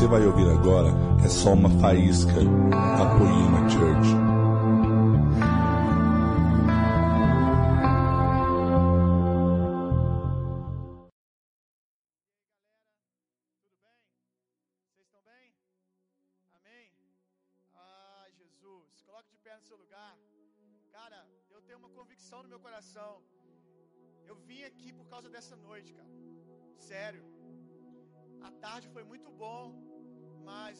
você vai ouvir agora é só uma faísca da Poema Church. Convicção no meu coração. Eu vim aqui por causa dessa noite, cara. Sério. A tarde foi muito bom,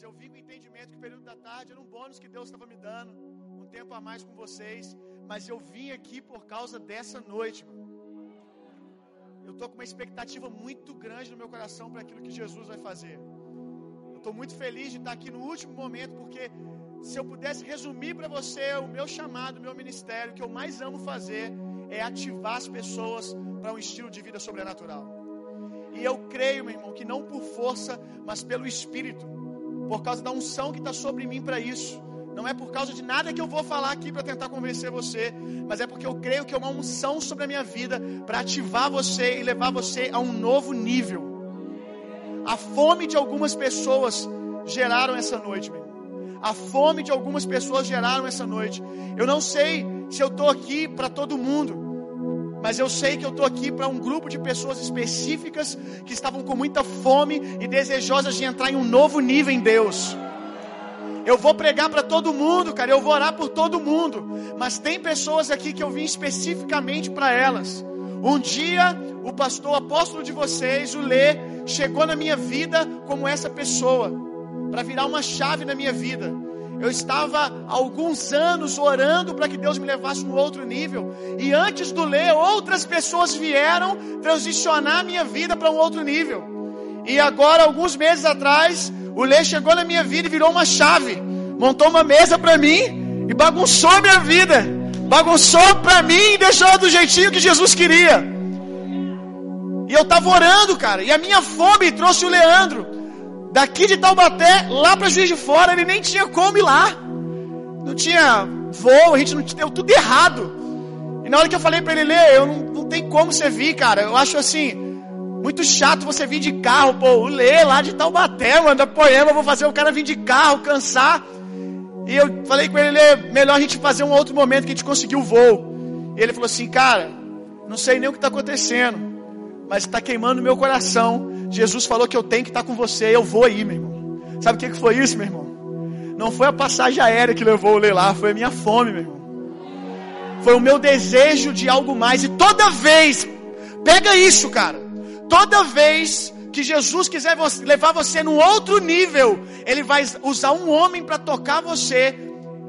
eu vim com o entendimento que o período da tarde era um bônus que Deus estava me dando, um tempo a mais com vocês, mas eu vim aqui por causa dessa noite. Mano. Eu estou com uma expectativa muito grande no meu coração para aquilo que Jesus vai fazer. Eu estou muito feliz de estar aqui no último momento, porque se eu pudesse resumir para você o meu chamado, o meu ministério, o que eu mais amo fazer é ativar as pessoas para um estilo de vida sobrenatural. E eu creio, meu irmão, que não por força, mas pelo Espírito, por causa da unção que está sobre mim para isso. Não é por causa de nada que eu vou falar aqui para tentar convencer você, mas é porque eu creio que é uma unção sobre a minha vida para ativar você e levar você a um novo nível. A fome de algumas pessoas geraram essa noite, meu. A fome de algumas pessoas geraram essa noite. Eu não sei se eu estou aqui para todo mundo, mas eu sei que eu estou aqui para um grupo de pessoas específicas que estavam com muita fome e desejosas de entrar em um novo nível em Deus. Eu vou pregar para todo mundo, cara. Eu vou orar por todo mundo. Mas tem pessoas aqui que eu vim especificamente para elas. Um dia, o pastor apóstolo de vocês, o Lê, chegou na minha vida como essa pessoa, para virar uma chave na minha vida. Eu estava alguns anos orando para que Deus me levasse um outro nível. E antes do Lê, outras pessoas vieram transicionar a minha vida para um outro nível. E agora, alguns meses atrás, o Lê chegou na minha vida e virou uma chave. Montou uma mesa para mim e bagunçou a minha vida. Bagunçou para mim e deixou do jeitinho que Jesus queria. E eu tava orando, cara. E a minha fome trouxe o Leandro. Daqui de Taubaté, lá para Juiz de Fora, ele nem tinha como ir lá. Não tinha voo, a gente não deu tudo errado. E na hora que eu falei para ele ler, eu não, não tem como você vir, cara. Eu acho assim, muito chato você vir de carro, pô, o Lê lá de Taubaté, mano, da Poema, vou fazer o cara vir de carro, cansar. E eu falei com ele, Lê, melhor a gente fazer um outro momento que a gente conseguiu o voo. E ele falou assim, cara, não sei nem o que está acontecendo, mas está queimando meu coração. Jesus falou que eu tenho que estar com você, eu vou aí, meu irmão. Sabe o que, que foi isso, meu irmão? Não foi a passagem aérea que levou o Lê lá, foi a minha fome, meu irmão. Foi o meu desejo de algo mais. E toda vez, pega isso, cara. Toda vez que Jesus quiser levar você num outro nível, Ele vai usar um homem para tocar você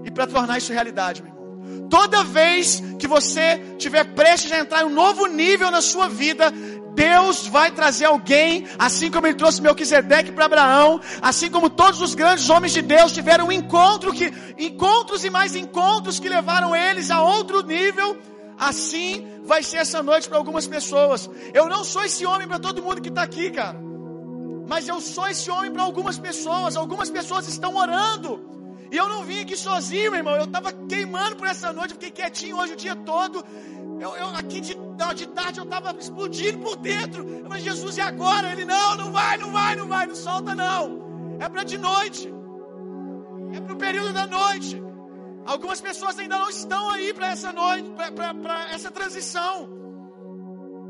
e para tornar isso realidade, meu irmão. Toda vez que você tiver prestes a entrar em um novo nível na sua vida, Deus vai trazer alguém, assim como Ele trouxe Melquisedeque para Abraão, assim como todos os grandes homens de Deus tiveram um encontro que, encontros e mais encontros que levaram eles a outro nível. Assim vai ser essa noite para algumas pessoas. Eu não sou esse homem para todo mundo que está aqui, cara. Mas eu sou esse homem para algumas pessoas. Algumas pessoas estão orando. E eu não vim aqui sozinho, meu irmão. Eu estava queimando por essa noite. Fiquei quietinho hoje o dia todo. Eu, eu aqui de, de tarde eu estava explodindo por dentro. Eu falei, Jesus, e agora? Ele, não, não vai, não vai, não vai, não solta não. É para de noite. É para o período da noite. Algumas pessoas ainda não estão aí para essa noite, para essa transição.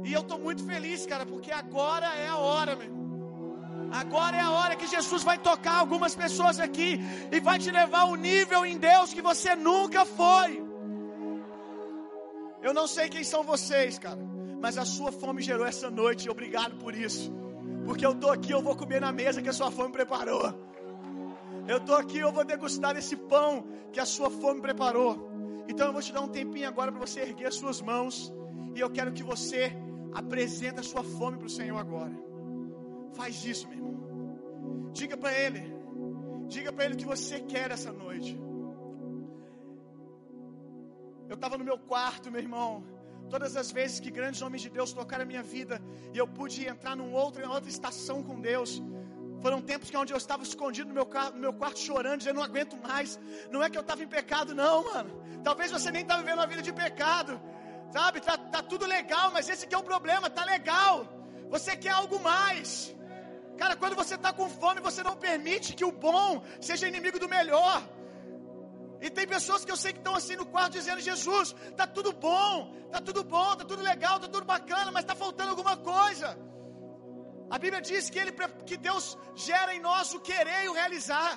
E eu estou muito feliz, cara, porque agora é a hora, meu. Agora é a hora que Jesus vai tocar algumas pessoas aqui e vai te levar a um nível em Deus que você nunca foi. Eu não sei quem são vocês, cara, mas a sua fome gerou essa noite obrigado por isso. Porque eu estou aqui, eu vou comer na mesa que a sua fome preparou. Eu estou aqui, eu vou degustar esse pão que a sua fome preparou. Então eu vou te dar um tempinho agora para você erguer as suas mãos. E eu quero que você apresente a sua fome para o Senhor agora. Faz isso, meu irmão. Diga para Ele. Diga para Ele o que você quer essa noite. Eu estava no meu quarto, meu irmão. Todas as vezes que grandes homens de Deus tocaram a minha vida e eu pude entrar num outro, em outra estação com Deus, foram tempos que onde eu estava escondido no meu, no meu quarto chorando, dizendo, não aguento mais. Não é que eu estava em pecado, não, mano. Talvez você nem estava vivendo uma vida de pecado. Sabe? Tá, tá tudo legal, mas esse que é o problema, tá legal. Você quer algo mais. Cara, quando você está com fome, você não permite que o bom seja inimigo do melhor. E tem pessoas que eu sei que estão assim no quarto dizendo: Jesus, tá tudo bom, tá tudo bom, tá tudo legal, tá tudo bacana, mas está faltando alguma coisa. A Bíblia diz que, ele, que Deus gera em nós o querer e o realizar.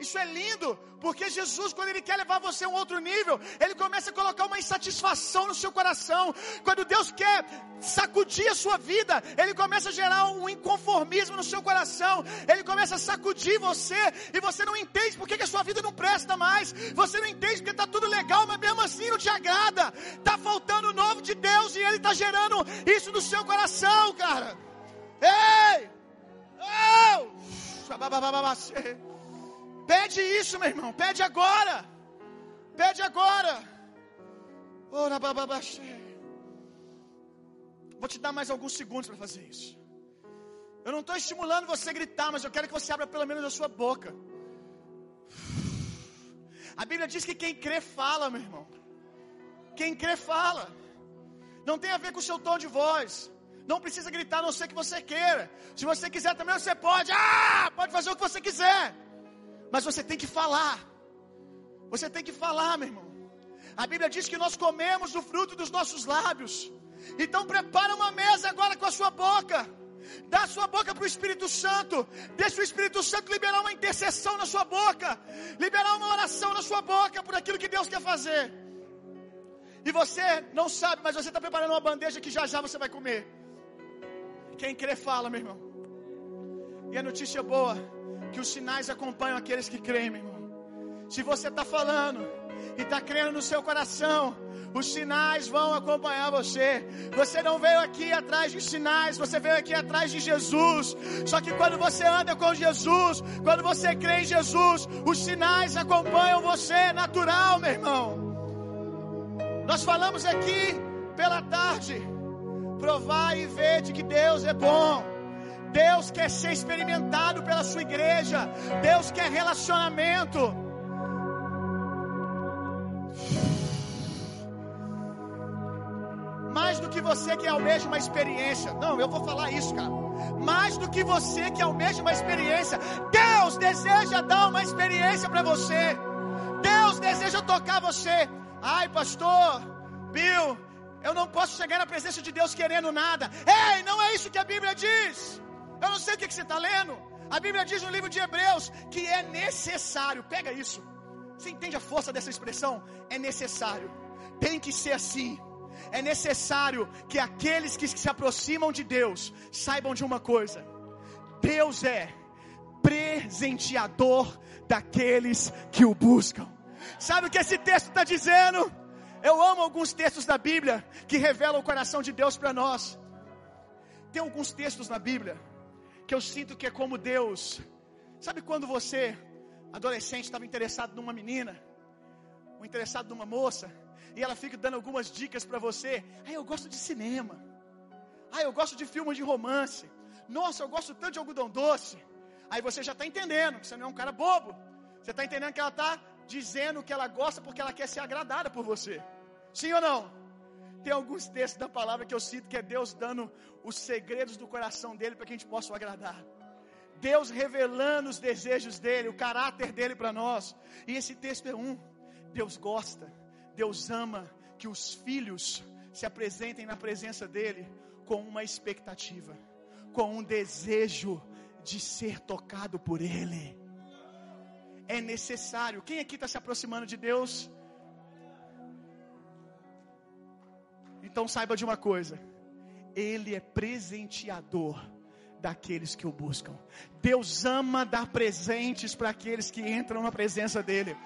Isso é lindo, porque Jesus, quando Ele quer levar você a um outro nível, Ele começa a colocar uma insatisfação no seu coração. Quando Deus quer sacudir a sua vida, Ele começa a gerar um inconformismo no seu coração. Ele começa a sacudir você e você não entende porque que a sua vida não presta mais. Você não entende porque está tudo legal, mas mesmo assim não te agrada. Está faltando o novo de Deus e Ele está gerando isso no seu coração, cara. Ei! Oh! Pede isso, meu irmão. Pede agora. Pede agora. Ora, Vou te dar mais alguns segundos para fazer isso. Eu não estou estimulando você a gritar, mas eu quero que você abra pelo menos a sua boca. A Bíblia diz que quem crê fala, meu irmão. Quem crê fala. Não tem a ver com o seu tom de voz. Não precisa gritar a não ser que você queira. Se você quiser também, você pode. Ah! Pode fazer o que você quiser. Mas você tem que falar. Você tem que falar, meu irmão. A Bíblia diz que nós comemos o fruto dos nossos lábios. Então prepara uma mesa agora com a sua boca. Dá sua boca para o Espírito Santo. Deixa o Espírito Santo liberar uma intercessão na sua boca. Liberar uma oração na sua boca por aquilo que Deus quer fazer. E você não sabe, mas você está preparando uma bandeja que já já você vai comer. Quem crê, fala, meu irmão. E a notícia boa que os sinais acompanham aqueles que creem, meu irmão. Se você está falando e está crendo no seu coração, os sinais vão acompanhar você. Você não veio aqui atrás de sinais, você veio aqui atrás de Jesus. Só que quando você anda com Jesus, quando você crê em Jesus, os sinais acompanham você, natural, meu irmão. Nós falamos aqui pela tarde, provar e ver de que Deus é bom. Deus quer ser experimentado pela sua igreja. Deus quer relacionamento. Mais do que você que almeja uma experiência. Não, eu vou falar isso, cara. Mais do que você que almeja uma experiência. Deus deseja dar uma experiência para você. Deus deseja tocar você. Ai, pastor, Bill, eu não posso chegar na presença de Deus querendo nada. Ei, não é isso que a Bíblia diz. Eu não sei o que, você está lendo. A Bíblia diz no livro de Hebreus que é necessário. Pega isso. Você entende a força dessa expressão? É necessário. Tem que ser assim. É necessário que aqueles que se aproximam de Deus saibam de uma coisa: Deus é presenteador daqueles que o buscam. Sabe o que esse texto está dizendo? Eu amo alguns textos da Bíblia que revelam o coração de Deus para nós. Tem alguns textos na Bíblia que eu sinto que é como Deus. Sabe quando você, adolescente, estava interessado numa menina, ou interessado numa moça, e ela fica dando algumas dicas para você? Ah, eu gosto de cinema. Ah, eu gosto de filmes de romance. Nossa, eu gosto tanto de algodão doce. Aí você já está entendendo que você não é um cara bobo. Você está entendendo que ela está dizendo que ela gosta porque ela quer ser agradada por você. Sim ou não? Tem alguns textos da palavra que eu sinto que é Deus dando os segredos do coração dele para que a gente possa o agradar. Deus revelando os desejos dele, o caráter dele para nós. E esse texto é um. Deus gosta, Deus ama que os filhos se apresentem na presença dele com uma expectativa, com um desejo de ser tocado por ele. É necessário. Quem aqui está se aproximando de Deus? Então saiba de uma coisa: Ele é presenteador daqueles que o buscam. Deus ama dar presentes para aqueles que entram na presença dEle.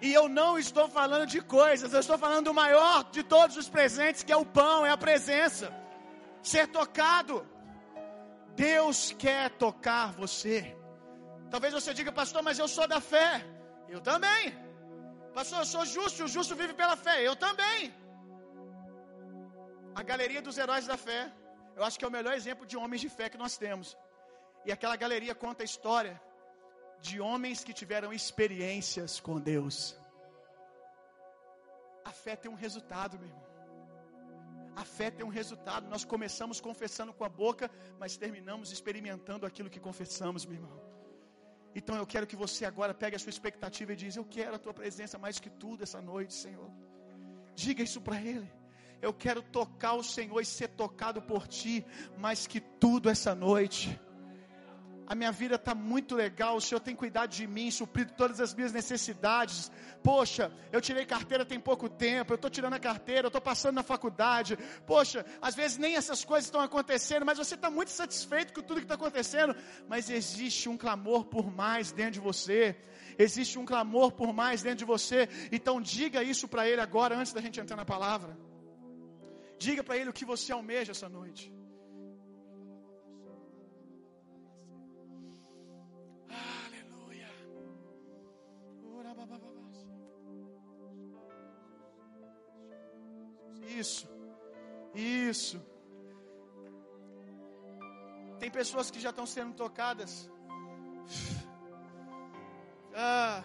E eu não estou falando de coisas, eu estou falando do maior de todos os presentes, que é o pão, é a presença. Ser tocado. Deus quer tocar você. Talvez você diga, pastor, mas eu sou da fé. Eu também. Pastor, eu sou justo, o justo vive pela fé. Eu também. A galeria dos heróis da fé, eu acho que é o melhor exemplo de homens de fé que nós temos. E aquela galeria conta a história de homens que tiveram experiências com Deus. A fé tem um resultado, meu irmão. A fé tem um resultado. Nós começamos confessando com a boca, mas terminamos experimentando aquilo que confessamos, meu irmão. Então eu quero que você agora pegue a sua expectativa e diz: Eu quero a tua presença mais que tudo essa noite, Senhor. Diga isso para Ele. Eu quero tocar o Senhor e ser tocado por Ti mais que tudo essa noite a minha vida está muito legal, o Senhor tem cuidado de mim, suprido todas as minhas necessidades. Poxa, eu tirei carteira tem pouco tempo, eu estou tirando a carteira, eu estou passando na faculdade. Poxa, às vezes nem essas coisas estão acontecendo, mas você está muito satisfeito com tudo que está acontecendo. Mas existe um clamor por mais dentro de você. Existe um clamor por mais dentro de você. Então diga isso para Ele agora, antes da gente entrar na palavra. Diga para Ele o que você almeja essa noite. Isso. Isso. Tem pessoas que já estão sendo tocadas. Ah,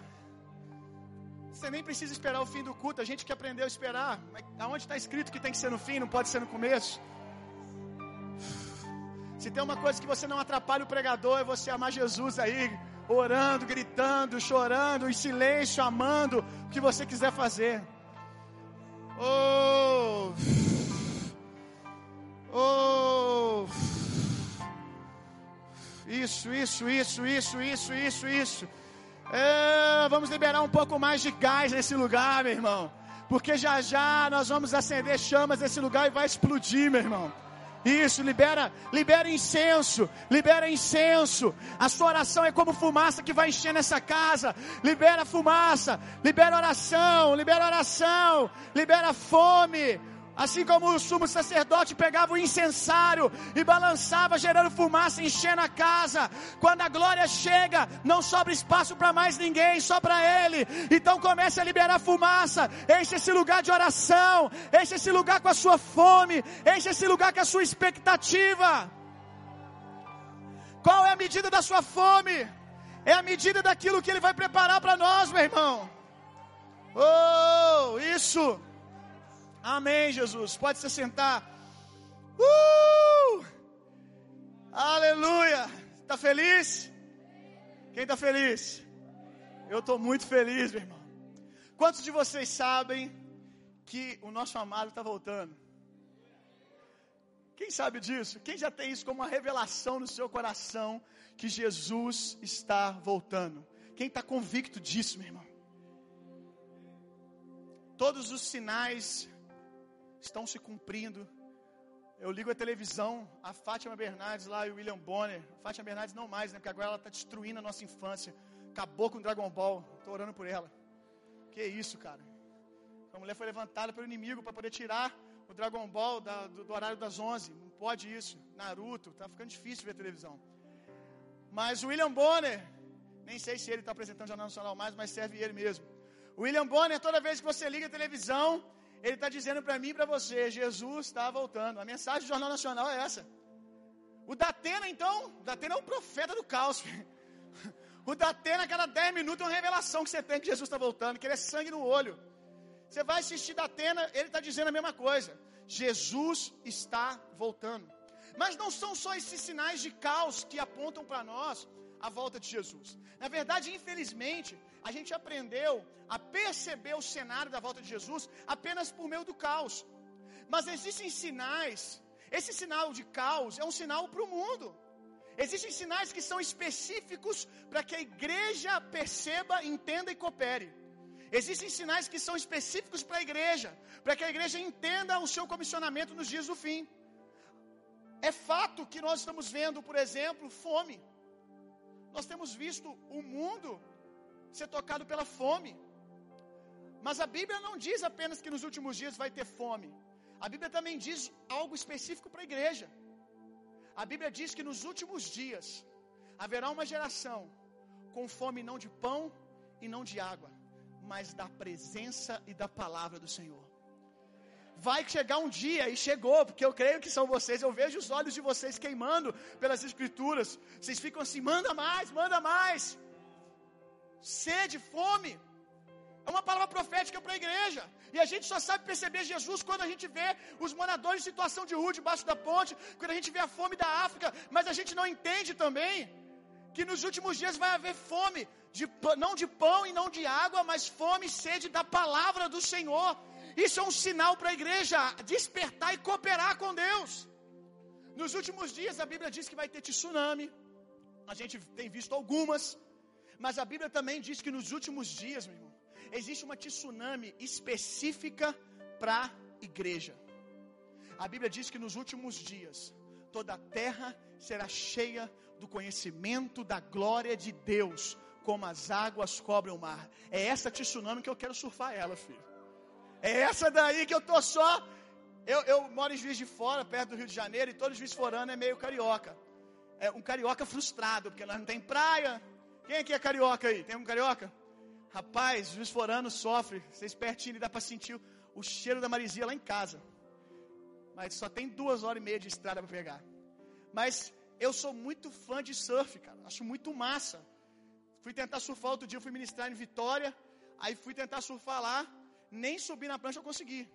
você nem precisa esperar o fim do culto. A gente que aprendeu a esperar. Aonde está escrito que tem que ser no fim, não pode ser no começo? Se tem uma coisa que você não atrapalha o pregador, é você amar Jesus aí, orando, gritando, chorando, em silêncio, amando o que você quiser fazer. Oh. Oh. Isso, isso, isso, isso, isso, isso, isso. É, vamos liberar um pouco mais de gás nesse lugar, meu irmão. Porque já já nós vamos acender chamas nesse lugar e vai explodir, meu irmão. Isso, libera, libera incenso, libera incenso. A sua oração é como fumaça que vai encher nessa casa. Libera fumaça, libera oração, libera oração, libera fome. Assim como o sumo sacerdote pegava o incensário e balançava, gerando fumaça, enchendo a casa. Quando a glória chega, não sobra espaço para mais ninguém, só para Ele. Então comece a liberar fumaça. Enche esse lugar de oração. Enche esse lugar com a sua fome. Enche esse lugar com a sua expectativa. Qual é a medida da sua fome? É a medida daquilo que Ele vai preparar para nós, meu irmão. Oh, isso. Amém, Jesus. Pode se sentar. Uh! Aleluia. Está feliz? Quem está feliz? Eu estou muito feliz, meu irmão. Quantos de vocês sabem que o nosso amado está voltando? Quem sabe disso? Quem já tem isso como uma revelação no seu coração que Jesus está voltando? Quem está convicto disso, meu irmão? Todos os sinais estão se cumprindo. Eu ligo a televisão, a Fátima Bernardes lá e o William Bonner. Fátima Bernardes não mais, né? Porque agora ela está destruindo a nossa infância. Acabou com o Dragon Ball. Estou orando por ela. Que isso, cara. A mulher foi levantada pelo inimigo para poder tirar o Dragon Ball da, do, do, horário das 11. Não pode isso. Naruto. Tá ficando difícil ver televisão. Mas o William Bonner, nem sei se ele está apresentando o Jornal Nacional mais, mas serve ele mesmo. O William Bonner, toda vez que você liga a televisão, ele está dizendo para mim e para você: Jesus está voltando. A mensagem do Jornal Nacional é essa. O Datena, então, o Datena é um profeta do caos. O Datena, a cada 10 minutos, é uma revelação que você tem que Jesus está voltando, que ele é sangue no olho. Você vai assistir Datena, ele está dizendo a mesma coisa. Jesus está voltando. Mas não são só esses sinais de caos que apontam para nós a volta de Jesus. Na verdade, infelizmente, a gente aprendeu a perceber o cenário da volta de Jesus apenas por meio do caos. Mas existem sinais, esse sinal de caos é um sinal para o mundo. Existem sinais que são específicos para que a igreja perceba, entenda e coopere. Existem sinais que são específicos para a igreja, para que a igreja entenda o seu comissionamento nos dias do fim. É fato que nós estamos vendo, por exemplo, fome. Nós temos visto o mundo ser tocado pela fome. Mas a Bíblia não diz apenas que nos últimos dias vai ter fome. A Bíblia também diz algo específico para a igreja. A Bíblia diz que nos últimos dias haverá uma geração com fome não de pão e não de água, mas da presença e da palavra do Senhor. Vai chegar um dia, e chegou, porque eu creio que são vocês, eu vejo os olhos de vocês queimando pelas Escrituras. Vocês ficam assim: manda mais, manda mais sede, fome. É uma palavra profética para a igreja. E a gente só sabe perceber Jesus quando a gente vê os moradores em situação de rua debaixo da ponte, quando a gente vê a fome da África, mas a gente não entende também que nos últimos dias vai haver fome, de, não de pão e não de água, mas fome e sede da palavra do Senhor. Isso é um sinal para a igreja despertar e cooperar com Deus. Nos últimos dias a Bíblia diz que vai ter tsunami. A gente tem visto algumas, mas a Bíblia também diz que nos últimos dias, meu irmão, existe uma tsunami específica para a igreja. A Bíblia diz que nos últimos dias toda a terra será cheia do conhecimento da glória de Deus, como as águas cobrem o mar. É essa tsunami que eu quero surfar ela, filho. É essa daí que eu tô só. Eu, eu moro em Juiz de Fora, perto do Rio de Janeiro, e todo juiz forano é meio carioca. É um carioca frustrado, porque nós não tem praia. Quem aqui é carioca aí? Tem um carioca? Rapaz, juiz forano sofre. Vocês pertinho, dá para sentir o, cheiro da marisia lá em casa. Mas só tem duas horas e meia de estrada para pegar. Mas eu sou muito fã de surf, cara. Acho muito massa. Fui tentar surfar outro dia, fui ministrar em Vitória. Aí fui tentar surfar lá. Nem subir na prancha eu consegui.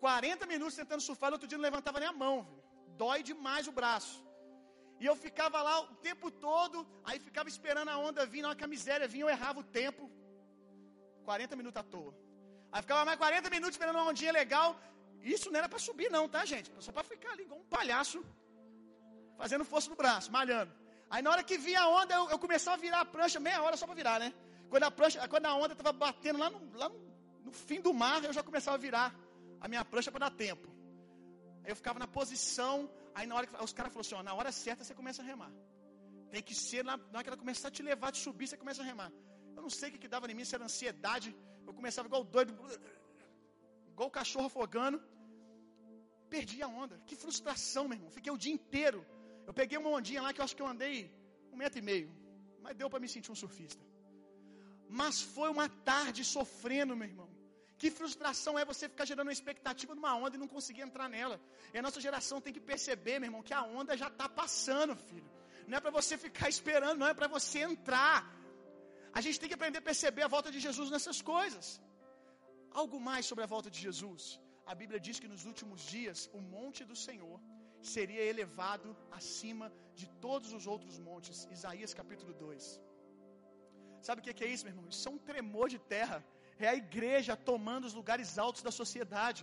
40 minutos tentando surfar, no outro dia não levantava nem a mão. Viu? Dói demais o braço. E eu ficava lá o tempo todo, aí ficava esperando a onda vir, na hora que a miséria vinha, eu errava o tempo. 40 minutos à toa. Aí ficava mais 40 minutos esperando uma ondinha legal. Isso não era para subir, não, tá, gente? Só para ficar ali igual um palhaço, fazendo força no braço, malhando. Aí na hora que via a onda, eu, eu começava a virar a prancha meia hora só para virar, né? Quando a, prancha, quando a onda estava batendo lá, no, lá no, no, fim do mar, eu já começava a virar a minha prancha para dar tempo. Aí eu ficava na posição, aí na hora que os caras falaram assim, ó, na hora certa você começa a remar. Tem que ser, na, na hora que ela começar a te levar, te subir, você começa a remar. Eu não sei o que, que dava em mim, se era ansiedade. Eu começava igual doido, igual o cachorro afogando. Perdi a onda. Que frustração, meu irmão. Fiquei o dia inteiro. Eu peguei uma ondinha lá que eu acho que eu andei um metro e meio. Mas deu para me sentir um surfista. Mas foi uma tarde sofrendo, meu irmão. Que frustração é você ficar gerando uma expectativa de uma onda e não conseguir entrar nela. E a nossa geração tem que perceber, meu irmão, que a onda já está passando, filho. Não é para você ficar esperando, não é para você entrar. A gente tem que aprender a perceber a volta de Jesus nessas coisas. Algo mais sobre a volta de Jesus. A Bíblia diz que nos últimos dias o monte do Senhor seria elevado acima de todos os outros montes. Isaías capítulo 2. Sabe o que é isso, meu irmão? Isso é um tremor de terra. É a igreja tomando os lugares altos da sociedade.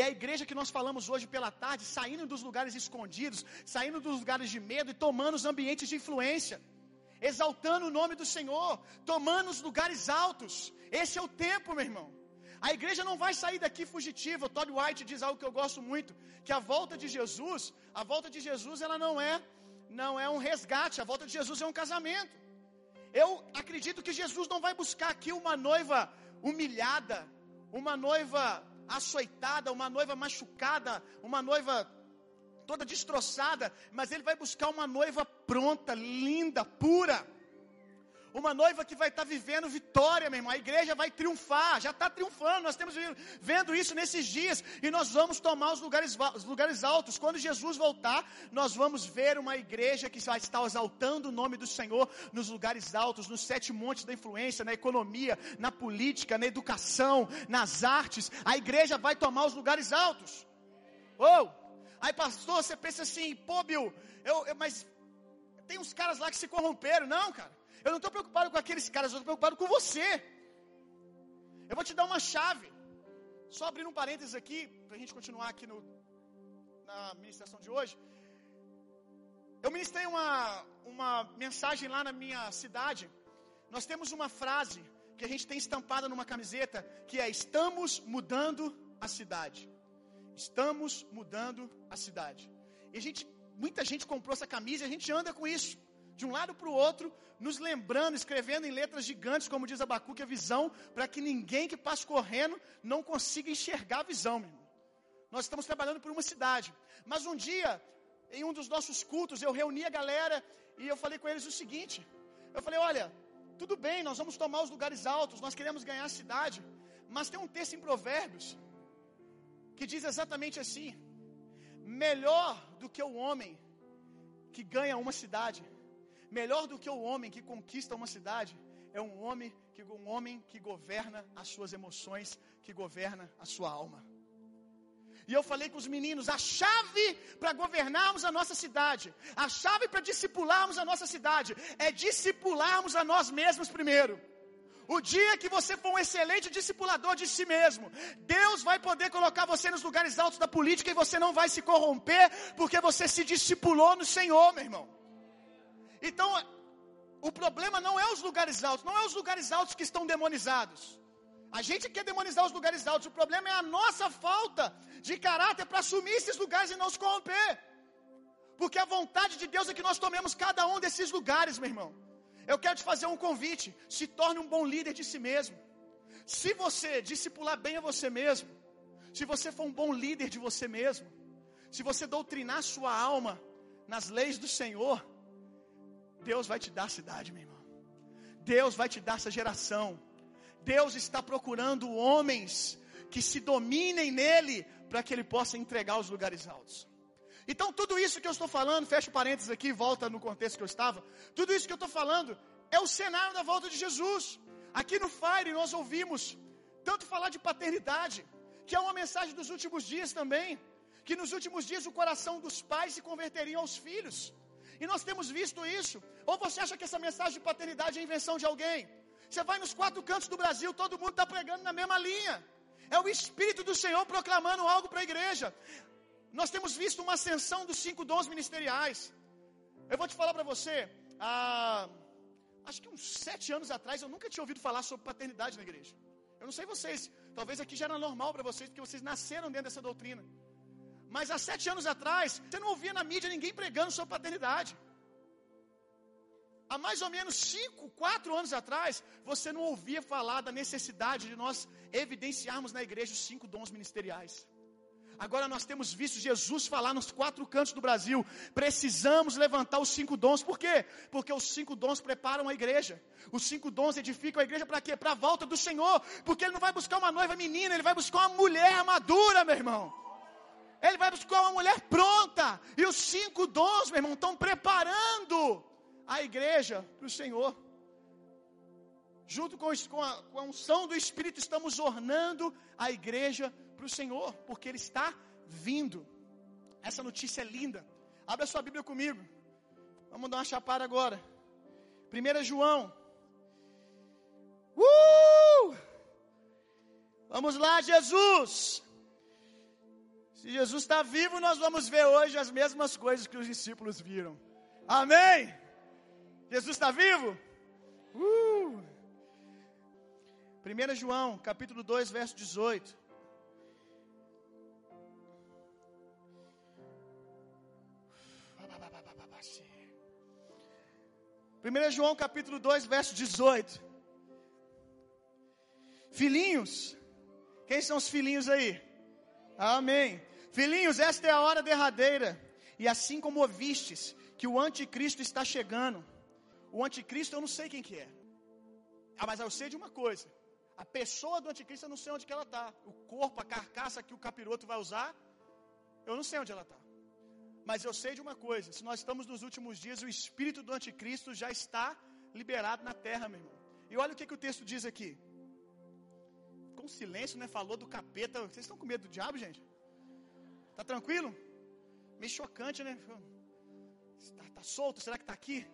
É a igreja que nós falamos hoje pela tarde, saindo dos lugares escondidos, saindo dos lugares de medo e tomando os ambientes de influência exaltando o nome do Senhor, tomando os lugares altos. Esse é o tempo, meu irmão. A igreja não vai sair daqui fugitiva. Todd White diz algo que eu gosto muito, que a volta de Jesus, a volta de Jesus, ela não é não é um resgate, a volta de Jesus é um casamento. Eu acredito que Jesus não vai buscar aqui uma noiva humilhada, uma noiva açoitada, uma noiva machucada, uma noiva toda destroçada, mas ele vai buscar uma noiva pronta, linda, pura. Uma noiva que vai estar tá vivendo vitória, meu irmão. A igreja vai triunfar, já está triunfando. Nós temos vendo isso nesses dias. E nós vamos tomar os lugares, os lugares altos. Quando Jesus voltar, nós vamos ver uma igreja que vai estar exaltando o nome do Senhor nos lugares altos, nos sete montes da influência, na economia, na política, na educação, nas artes. A igreja vai tomar os lugares altos. Oh! Aí, pastor, você pensa assim, pô, Bill, eu, eu, mas tem uns caras lá que se corromperam. Não, cara. Eu não estou preocupado com aqueles caras, eu estou preocupado com você. Eu vou te dar uma chave. Só abrindo um parênteses aqui, para a gente continuar aqui no, na ministração de hoje. Eu ministrei uma, uma mensagem lá na minha cidade. Nós temos uma frase que a gente tem estampada numa camiseta, que é: Estamos mudando a cidade. Estamos mudando a cidade. E a gente, muita gente comprou essa camisa e a gente anda com isso. De um lado para o outro, nos lembrando, escrevendo em letras gigantes, como diz Abacuque, a visão, para que ninguém que passe correndo não consiga enxergar a visão, meu irmão. Nós estamos trabalhando por uma cidade. Mas um dia, em um dos nossos cultos, eu reuni a galera e eu falei com eles o seguinte: eu falei, olha, tudo bem, nós vamos tomar os lugares altos, nós queremos ganhar a cidade, mas tem um texto em Provérbios que diz exatamente assim: melhor do que o homem que ganha uma cidade, melhor do que o homem que conquista uma cidade, é um homem que um homem que governa as suas emoções, que governa a sua alma. E eu falei com os meninos: a chave para governarmos a nossa cidade, a chave para discipularmos a nossa cidade, é discipularmos a nós mesmos primeiro. O dia que você for um excelente discipulador de si mesmo, Deus vai poder colocar você nos lugares altos da política e você não vai se corromper, porque você se discipulou no Senhor, meu irmão. Então, o problema não é os lugares altos, não é os lugares altos que estão demonizados. A gente quer demonizar os lugares altos, o problema é a nossa falta de caráter para assumir esses lugares e não se corromper. Porque a vontade de Deus é que nós tomemos cada um desses lugares, meu irmão. Eu quero te fazer um convite: se torne um bom líder de si mesmo. Se você discipular bem a você mesmo, se você for um bom líder de você mesmo, se você doutrinar sua alma nas leis do Senhor, Deus vai te dar a cidade, meu irmão. Deus vai te dar essa geração. Deus está procurando homens que se dominem nele para que ele possa entregar os lugares altos. Então, tudo isso que eu estou falando, fecha parênteses aqui, volta no contexto que eu estava. Tudo isso que eu estou falando é o cenário da volta de Jesus. Aqui no Fire nós ouvimos tanto falar de paternidade, que é uma mensagem dos últimos dias também, que nos últimos dias o coração dos pais se converteriam aos filhos. E nós temos visto isso. Ou você acha que essa mensagem de paternidade é invenção de alguém? Você vai nos quatro cantos do Brasil, todo mundo está pregando na mesma linha. É o Espírito do Senhor proclamando algo para a igreja. Nós temos visto uma ascensão dos cinco dons ministeriais. Eu vou te falar para você, ah, acho que uns sete anos atrás eu nunca tinha ouvido falar sobre paternidade na igreja. Eu não sei vocês, talvez aqui já era normal para vocês, porque vocês nasceram dentro dessa doutrina. Mas há sete anos atrás, você não ouvia na mídia ninguém pregando sobre paternidade. Há mais ou menos cinco, quatro anos atrás, você não ouvia falar da necessidade de nós evidenciarmos na igreja os cinco dons ministeriais. Agora nós temos visto Jesus falar nos quatro cantos do Brasil. Precisamos levantar os cinco dons. Por quê? Porque os cinco dons preparam a igreja. Os cinco dons edificam a igreja para quê? Para a volta do Senhor. Porque Ele não vai buscar uma noiva menina, Ele vai buscar uma mulher madura, meu irmão. Ele vai buscar uma mulher pronta. E os cinco dons, meu irmão, estão preparando a igreja para o Senhor. Junto com, a, com a unção do Espírito, estamos ornando a igreja para o Senhor, porque Ele está vindo. Essa notícia é linda. Abra sua Bíblia comigo. Vamos dar uma chapada agora. 1 João. Uh! Vamos lá, Jesus. Se Jesus está vivo, nós vamos ver hoje as mesmas coisas que os discípulos viram. Amém? Jesus está vivo? Uh! 1 João, capítulo 2, verso 18. 1 João capítulo 2, verso 18. Filhinhos, quem são os filhinhos aí? Amém. Filhinhos, esta é a hora derradeira. E assim como ouvistes que o anticristo está chegando, o anticristo eu não sei quem que é. Ah, mas eu sei de uma coisa. A pessoa do anticristo eu não sei onde que ela está. O corpo, a carcaça que o capiroto vai usar, eu não sei onde ela está. Mas eu sei de uma coisa: se nós estamos nos últimos dias, o espírito do anticristo já está liberado na terra, meu irmão. E olha o que, que o texto diz aqui. Com silêncio, né? Falou do capeta. Vocês estão com medo do diabo, gente? Tá tranquilo? Meio chocante, né? Tá, tá solto? Será que tá aqui?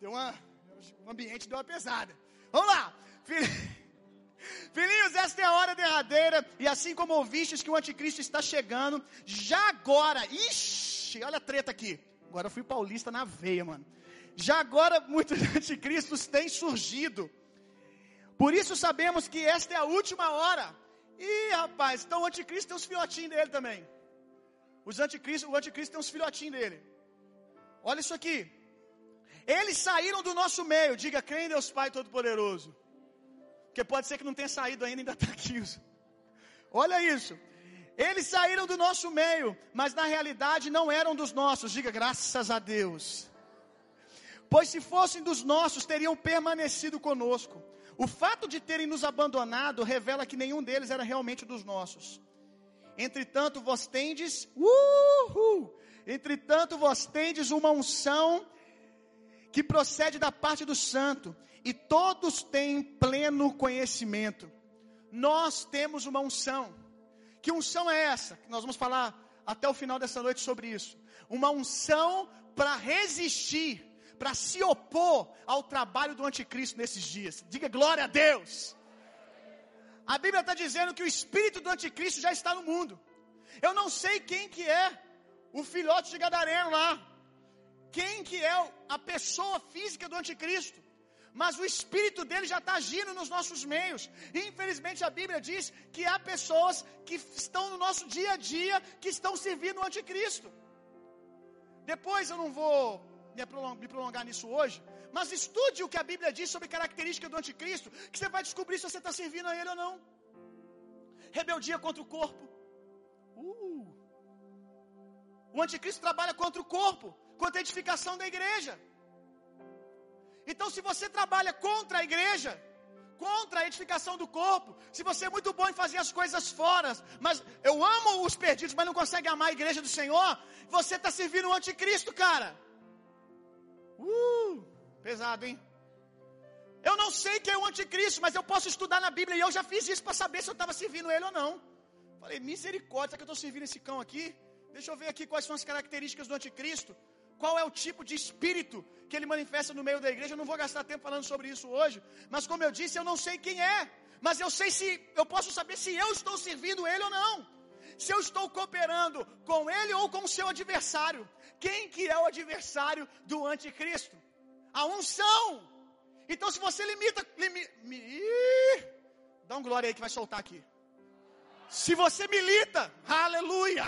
Deu uma. O ambiente deu uma pesada. Vamos lá! Filhinhos, esta é a hora derradeira, e assim como ouvistes que o anticristo está chegando, já agora, ixi, olha a treta aqui. Agora eu fui paulista na veia, mano. Já agora muitos anticristos têm surgido. Por isso sabemos que esta é a última hora. Ih, rapaz, então o anticristo tem uns filhotinhos dele também. Os anticristo, o anticristo tem uns filhotinhos dele. Olha isso aqui. Eles saíram do nosso meio. Diga, crê em Deus Pai Todo-Poderoso. Porque pode ser que não tenha saído ainda, ainda está aqui. Olha isso. Eles saíram do nosso meio, mas na realidade não eram dos nossos. Diga graças a Deus. Pois se fossem dos nossos, teriam permanecido conosco. O fato de terem nos abandonado revela que nenhum deles era realmente dos nossos. Entretanto, vós tendes, uhul, entretanto, vós tendes uma unção que procede da parte do santo, e todos têm pleno conhecimento. Nós temos uma unção. Que unção é essa? Nós vamos falar até o final dessa noite sobre isso. Uma unção para resistir, para se opor ao trabalho do anticristo nesses dias. Diga glória a Deus. A Bíblia está dizendo que o espírito do anticristo já está no mundo. Eu não sei quem que é o filhote de Gadareno lá. Quem que é a pessoa física do anticristo. Mas o espírito dele já está agindo nos nossos meios. E, infelizmente a Bíblia diz que há pessoas que estão no nosso dia a dia que estão servindo o anticristo. Depois eu não vou me prolongar nisso hoje, mas estude o que a Bíblia diz sobre característica do anticristo, que você vai descobrir se você está servindo a ele ou não. Rebeldia contra o corpo. Uh. O anticristo trabalha contra o corpo, contra a edificação da igreja. Então, se você trabalha contra a igreja, contra a edificação do corpo, se você é muito bom em fazer as coisas fora, mas eu amo os perdidos, mas não consegue amar a igreja do Senhor, você está servindo o anticristo, cara. Uh, pesado, hein? Eu não sei quem é o anticristo, mas eu posso estudar na Bíblia e eu já fiz isso para saber se eu estava servindo ele ou não. Falei, misericórdia, que eu estou servindo esse cão aqui? Deixa eu ver aqui quais são as características do anticristo. Qual é o tipo de espírito que ele manifesta no meio da igreja? Eu não vou gastar tempo falando sobre isso hoje. Mas como eu disse, eu não sei quem é. Mas eu sei se eu posso saber se eu estou servindo ele ou não. Se eu estou cooperando com ele ou com o seu adversário. Quem que é o adversário do anticristo? A unção. Então se você limita, limi, mi, dá um glória aí que vai soltar aqui. Se você milita, aleluia.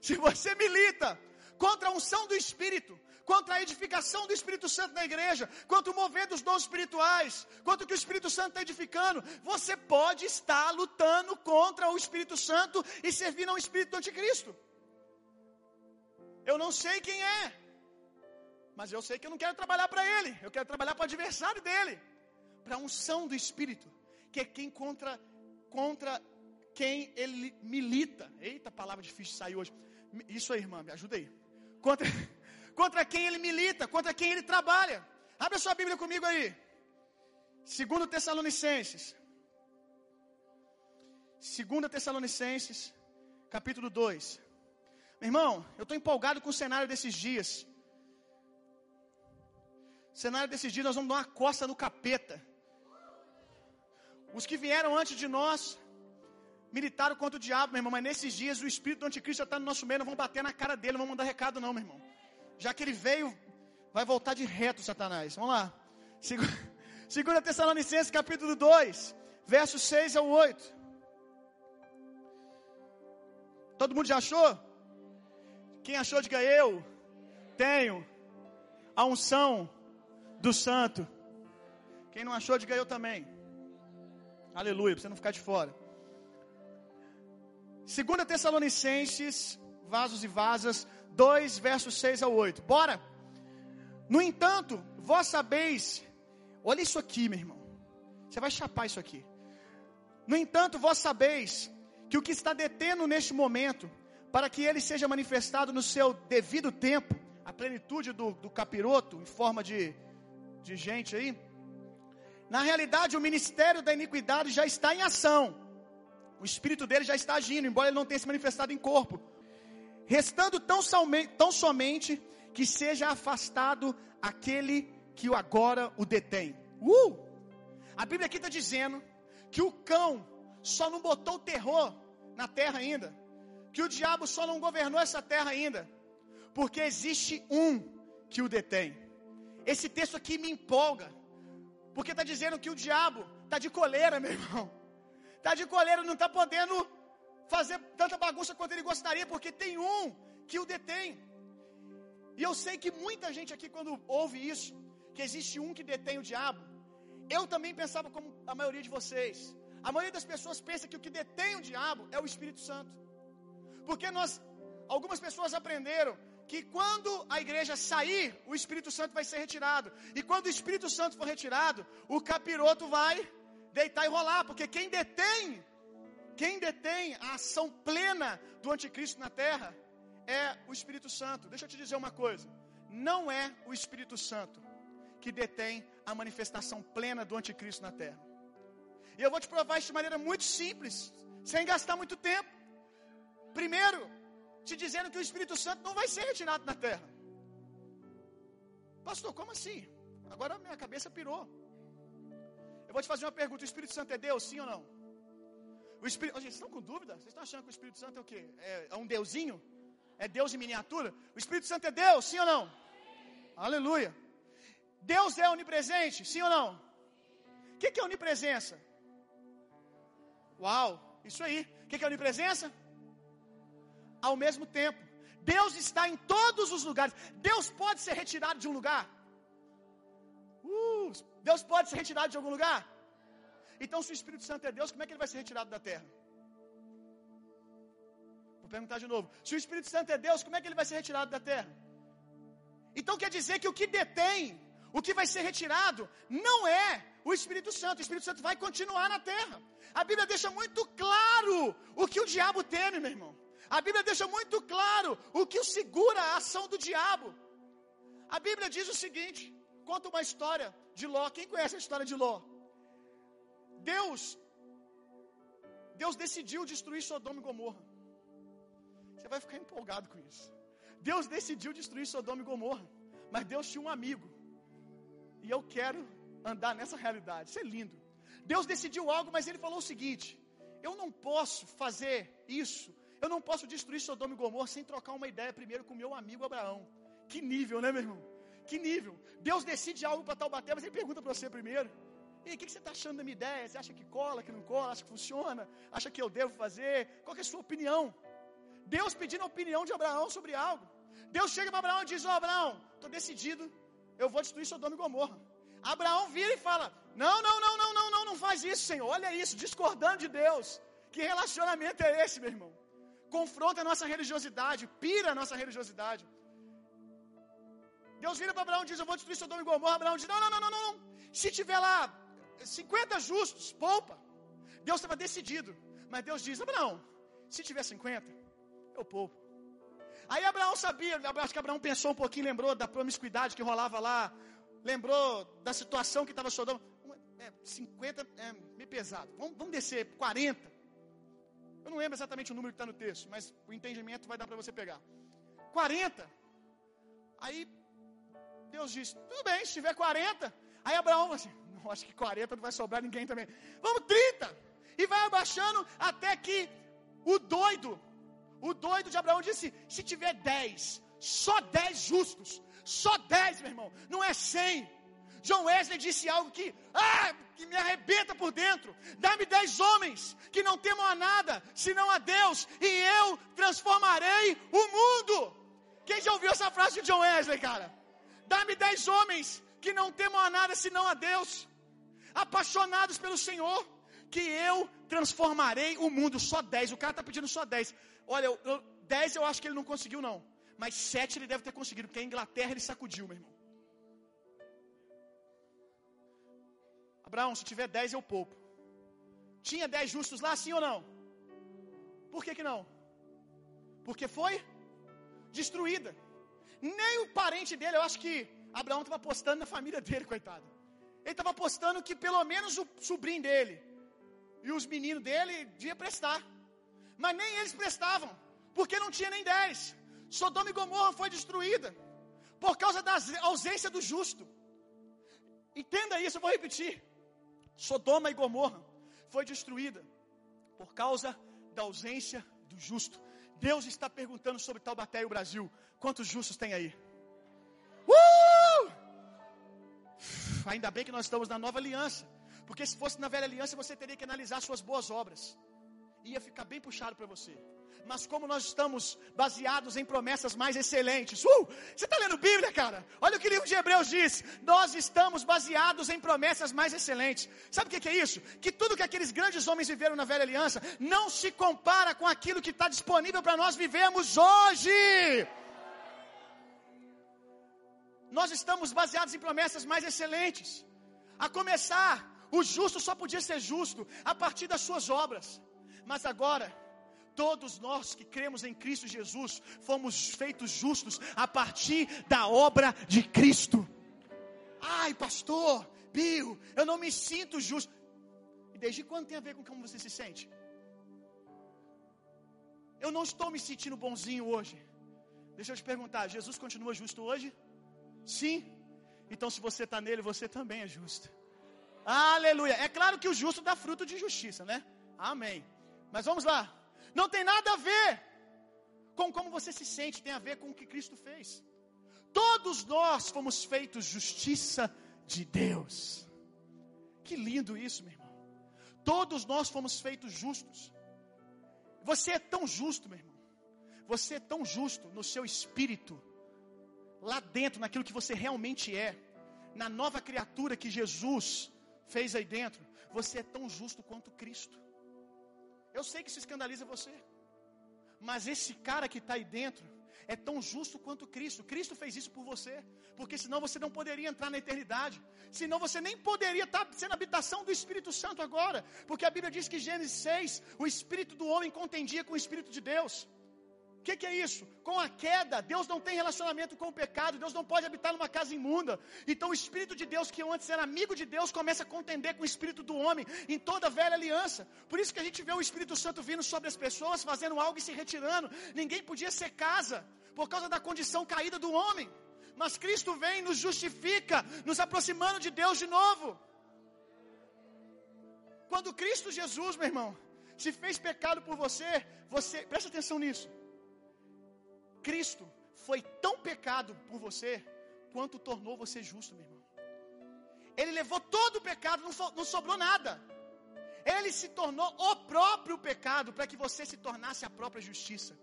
Se você milita contra a unção do Espírito, contra a edificação do Espírito Santo na igreja, contra o mover dos dons espirituais, contra o que o Espírito Santo está edificando, você pode estar lutando contra o Espírito Santo e servindo ao Espírito do Anticristo. Eu não sei quem é, mas eu sei que eu não quero trabalhar para ele, eu quero trabalhar para o adversário dele, para a unção do Espírito, que é quem contra, contra quem ele milita. Eita, palavra difícil de sair hoje. Isso aí, irmã, me ajuda aí contra, contra quem ele milita, contra quem ele trabalha. Abre a sua Bíblia comigo aí. Segundo Tessalonicenses. Segunda Tessalonicenses, capítulo 2. Meu irmão, eu estou empolgado com o cenário desses dias. O cenário desses dias nós vamos dar uma costa no capeta. Os que vieram antes de nós militaram contra o diabo, meu irmão, mas nesses dias o espírito do anticristo já está no nosso meio, não vão bater na cara dele, não vão mandar recado não, meu irmão. Já que ele veio, vai voltar de reto, Satanás. Vamos lá. Segunda Tessalonicenses, capítulo 2, versos 6 ao 8. Todo mundo já achou? Quem achou, diga eu. Tenho a unção do santo. Quem não achou, diga eu também. Aleluia, para você não ficar de fora. Segunda Tessalonicenses, vasos e vasas, 2 versos 6 ao 8. Bora? No entanto, vós sabeis, olha isso aqui, meu irmão. Você vai chapar isso aqui. No entanto, vós sabeis que o que está detendo neste momento, para que ele seja manifestado no seu devido tempo, a plenitude do, do capiroto, em forma de, de gente aí, na realidade, o ministério da iniquidade já está em ação. O espírito dele já está agindo, embora ele não tenha se manifestado em corpo. Restando tão, somente, tão somente que seja afastado aquele que agora o detém. Uh! A Bíblia aqui está dizendo que o cão só não botou terror na terra ainda, que o diabo só não governou essa terra ainda, porque existe um que o detém. Esse texto aqui me empolga, porque está dizendo que o diabo está de coleira, meu irmão está de coleira, não está podendo fazer tanta bagunça quanto ele gostaria, porque tem um que o detém. E eu sei que muita gente aqui, quando ouve isso, que existe um que detém o diabo, eu também pensava como a maioria de vocês. A maioria das pessoas pensa que o que detém o diabo é o Espírito Santo. Porque nós, algumas pessoas aprenderam que quando a igreja sair, o Espírito Santo vai ser retirado. E quando o Espírito Santo for retirado, o capiroto vai deitar e rolar, porque quem detém, quem detém a ação plena do anticristo na terra é o Espírito Santo. Deixa eu te dizer uma coisa: não é o Espírito Santo que detém a manifestação plena do anticristo na terra. E eu vou te provar isso de maneira muito simples, sem gastar muito tempo. Primeiro, te dizendo que o Espírito Santo não vai ser retirado na terra. Pastor, como assim? Agora minha cabeça pirou. Eu vou te fazer uma pergunta: o Espírito Santo é Deus, sim ou não? O Espírito, gente, vocês estão com dúvida? Vocês estão achando que o Espírito Santo é o quê? É, é um deusinho? É Deus em miniatura? O Espírito Santo é Deus, sim ou não? Aleluia. Deus é onipresente, sim ou não? O que, que é onipresença? Uau, isso aí. O que, que é onipresença? Ao mesmo tempo. Deus está em todos os lugares. Deus pode ser retirado de um lugar? Uh, Deus pode ser retirado de algum lugar? Então, se o Espírito Santo é Deus, como é que ele vai ser retirado da terra? Vou perguntar de novo. Se o Espírito Santo é Deus, como é que ele vai ser retirado da terra? Então quer dizer que o que detém, o que vai ser retirado, não é o Espírito Santo. O Espírito Santo vai continuar na terra. A Bíblia deixa muito claro o que o diabo teme, meu irmão. A Bíblia deixa muito claro o que o segura a ação do diabo. A Bíblia diz o seguinte: conta uma história de Ló. Quem conhece a história de Ló? Deus, Deus decidiu destruir Sodoma e Gomorra. Você vai ficar empolgado com isso. Deus decidiu destruir Sodoma e Gomorra, mas Deus tinha um amigo. E eu quero andar nessa realidade. Isso é lindo. Deus decidiu algo, mas ele falou o seguinte: eu não posso fazer isso. Eu não posso destruir Sodoma e Gomorra sem trocar uma ideia primeiro com meu amigo Abraão. Que nível, né, meu irmão? Que nível. Deus decide algo para Taubaté, mas ele pergunta para você primeiro. E o que, que você está achando da minha ideia? Você acha que cola, que não cola? Acha que funciona? Acha que eu devo fazer? Qual é a sua opinião? Deus pedindo a opinião de Abraão sobre algo. Deus chega para Abraão e diz: Ó oh, Abraão, estou decidido, eu vou destruir Sodoma e Gomorra. Abraão vira e fala: Não, não, não, não, não, não, não faz isso, Senhor. Olha isso, discordando de Deus. Que relacionamento é esse, meu irmão? Confronta a nossa religiosidade, pira a nossa religiosidade. Deus vira para Abraão e diz: Eu vou destruir Sodoma e Gomorra. Abraão diz: Não, não, não, não, não. Se tiver lá 50 justos, poupa. Deus estava decidido. Mas Deus diz: Abraão, se tiver 50, eu poupo. Aí Abraão sabia, acho que Abraão pensou um pouquinho, lembrou da promiscuidade que rolava lá, lembrou da situação que estava Sodoma. É, 50 é meio pesado. Vamos, vamos descer, 40. Eu não lembro exatamente o número que está no texto, mas o entendimento vai dar para você pegar. 40. Aí Deus diz: tudo bem, se tiver 40. Aí Abraão assim: não, acho que 40 não vai sobrar ninguém também. Vamos 30. E vai abaixando até que o doido o doido de Abraão disse: se tiver dez, só dez justos, só dez, meu irmão, não é cem. John Wesley disse algo que, ah, que me arrebenta por dentro. Dá-me dez homens que não temam a nada, senão a Deus, e eu transformarei o mundo. Quem já ouviu essa frase de John Wesley, cara? Dá-me dez homens que não temam a nada, senão a Deus, apaixonados pelo Senhor, que eu transformarei o mundo. Só dez. O cara está pedindo só dez. Olha, eu, eu, dez eu acho que ele não conseguiu, não. Mas sete ele deve ter conseguido, porque a Inglaterra ele sacudiu, meu irmão. Abraão, se tiver dez, eu poupo. Tinha dez justos lá, sim ou não? Por que, que não? Porque foi destruída. Nem o parente dele, eu acho que Abraão estava apostando na família dele, coitado. Ele estava apostando que pelo menos o sobrinho dele e os meninos dele devia prestar. Mas nem eles prestavam, porque não tinha nem dez. Sodoma e Gomorra foi destruída por causa da ausência do justo. Entenda isso, eu vou repetir. Sodoma e Gomorra foi destruída por causa da ausência do justo. Deus está perguntando sobre Taubaté e o Brasil. Quantos justos tem aí? Ainda bem que nós estamos na nova aliança. Porque se fosse na velha aliança, você teria que analisar suas boas obras ia ficar bem puxado para você. Mas como nós estamos baseados em promessas mais excelentes. Uh! Você está lendo Bíblia, cara? Olha o que o livro de Hebreus diz. Nós estamos baseados em promessas mais excelentes. Sabe o que é isso? Que tudo que aqueles grandes homens viveram na velha aliança não se compara com aquilo que está disponível para nós vivermos hoje. Nós estamos baseados em promessas mais excelentes. A começar, o justo só podia ser justo a partir das suas obras. Mas agora, Todos nós que cremos em Cristo Jesus fomos feitos justos a partir da obra de Cristo. Ai, pastor, Bio, eu não me sinto justo. E desde quando tem a ver com como você se sente? Eu não estou me sentindo bonzinho hoje. Deixa eu te perguntar: Jesus continua justo hoje? Sim. Então, se você está nele, você também é justo. Aleluia. É claro que o justo dá fruto de justiça, né? Amém. Mas vamos lá. Não tem nada a ver com como você se sente, tem a ver com o que Cristo fez. Todos nós fomos feitos justiça de Deus. Que lindo isso, meu irmão. Todos nós fomos feitos justos. Você é tão justo, meu irmão. Você é tão justo no seu espírito, lá dentro, naquilo que você realmente é, na nova criatura que Jesus fez aí dentro. Você é tão justo quanto Cristo. Eu sei que isso escandaliza você, mas esse cara que está aí dentro é tão justo quanto Cristo. Cristo fez isso por você, porque senão você não poderia entrar na eternidade, senão você nem poderia estar tá sendo habitação do Espírito Santo agora, porque a Bíblia diz que Gênesis 6, o espírito do homem contendia com o espírito de Deus. O que, que, é isso? Com a queda, Deus não tem relacionamento com o pecado, Deus não pode habitar numa casa imunda. Então o Espírito de Deus, que antes era amigo de Deus, começa a contender com o Espírito do homem em toda a velha aliança. Por isso que a gente vê o Espírito Santo vindo sobre as pessoas, fazendo algo e se retirando. Ninguém podia ser casa, por causa da condição caída do homem. Mas Cristo vem, nos justifica, nos aproximando de Deus de novo. Quando Cristo Jesus, meu irmão, se fez pecado por você, você, presta atenção nisso. Cristo foi tão pecado por você quanto tornou você justo, meu irmão. Ele levou todo o pecado, não, sobrou nada. Ele se tornou o próprio pecado para que você se tornasse a própria justiça.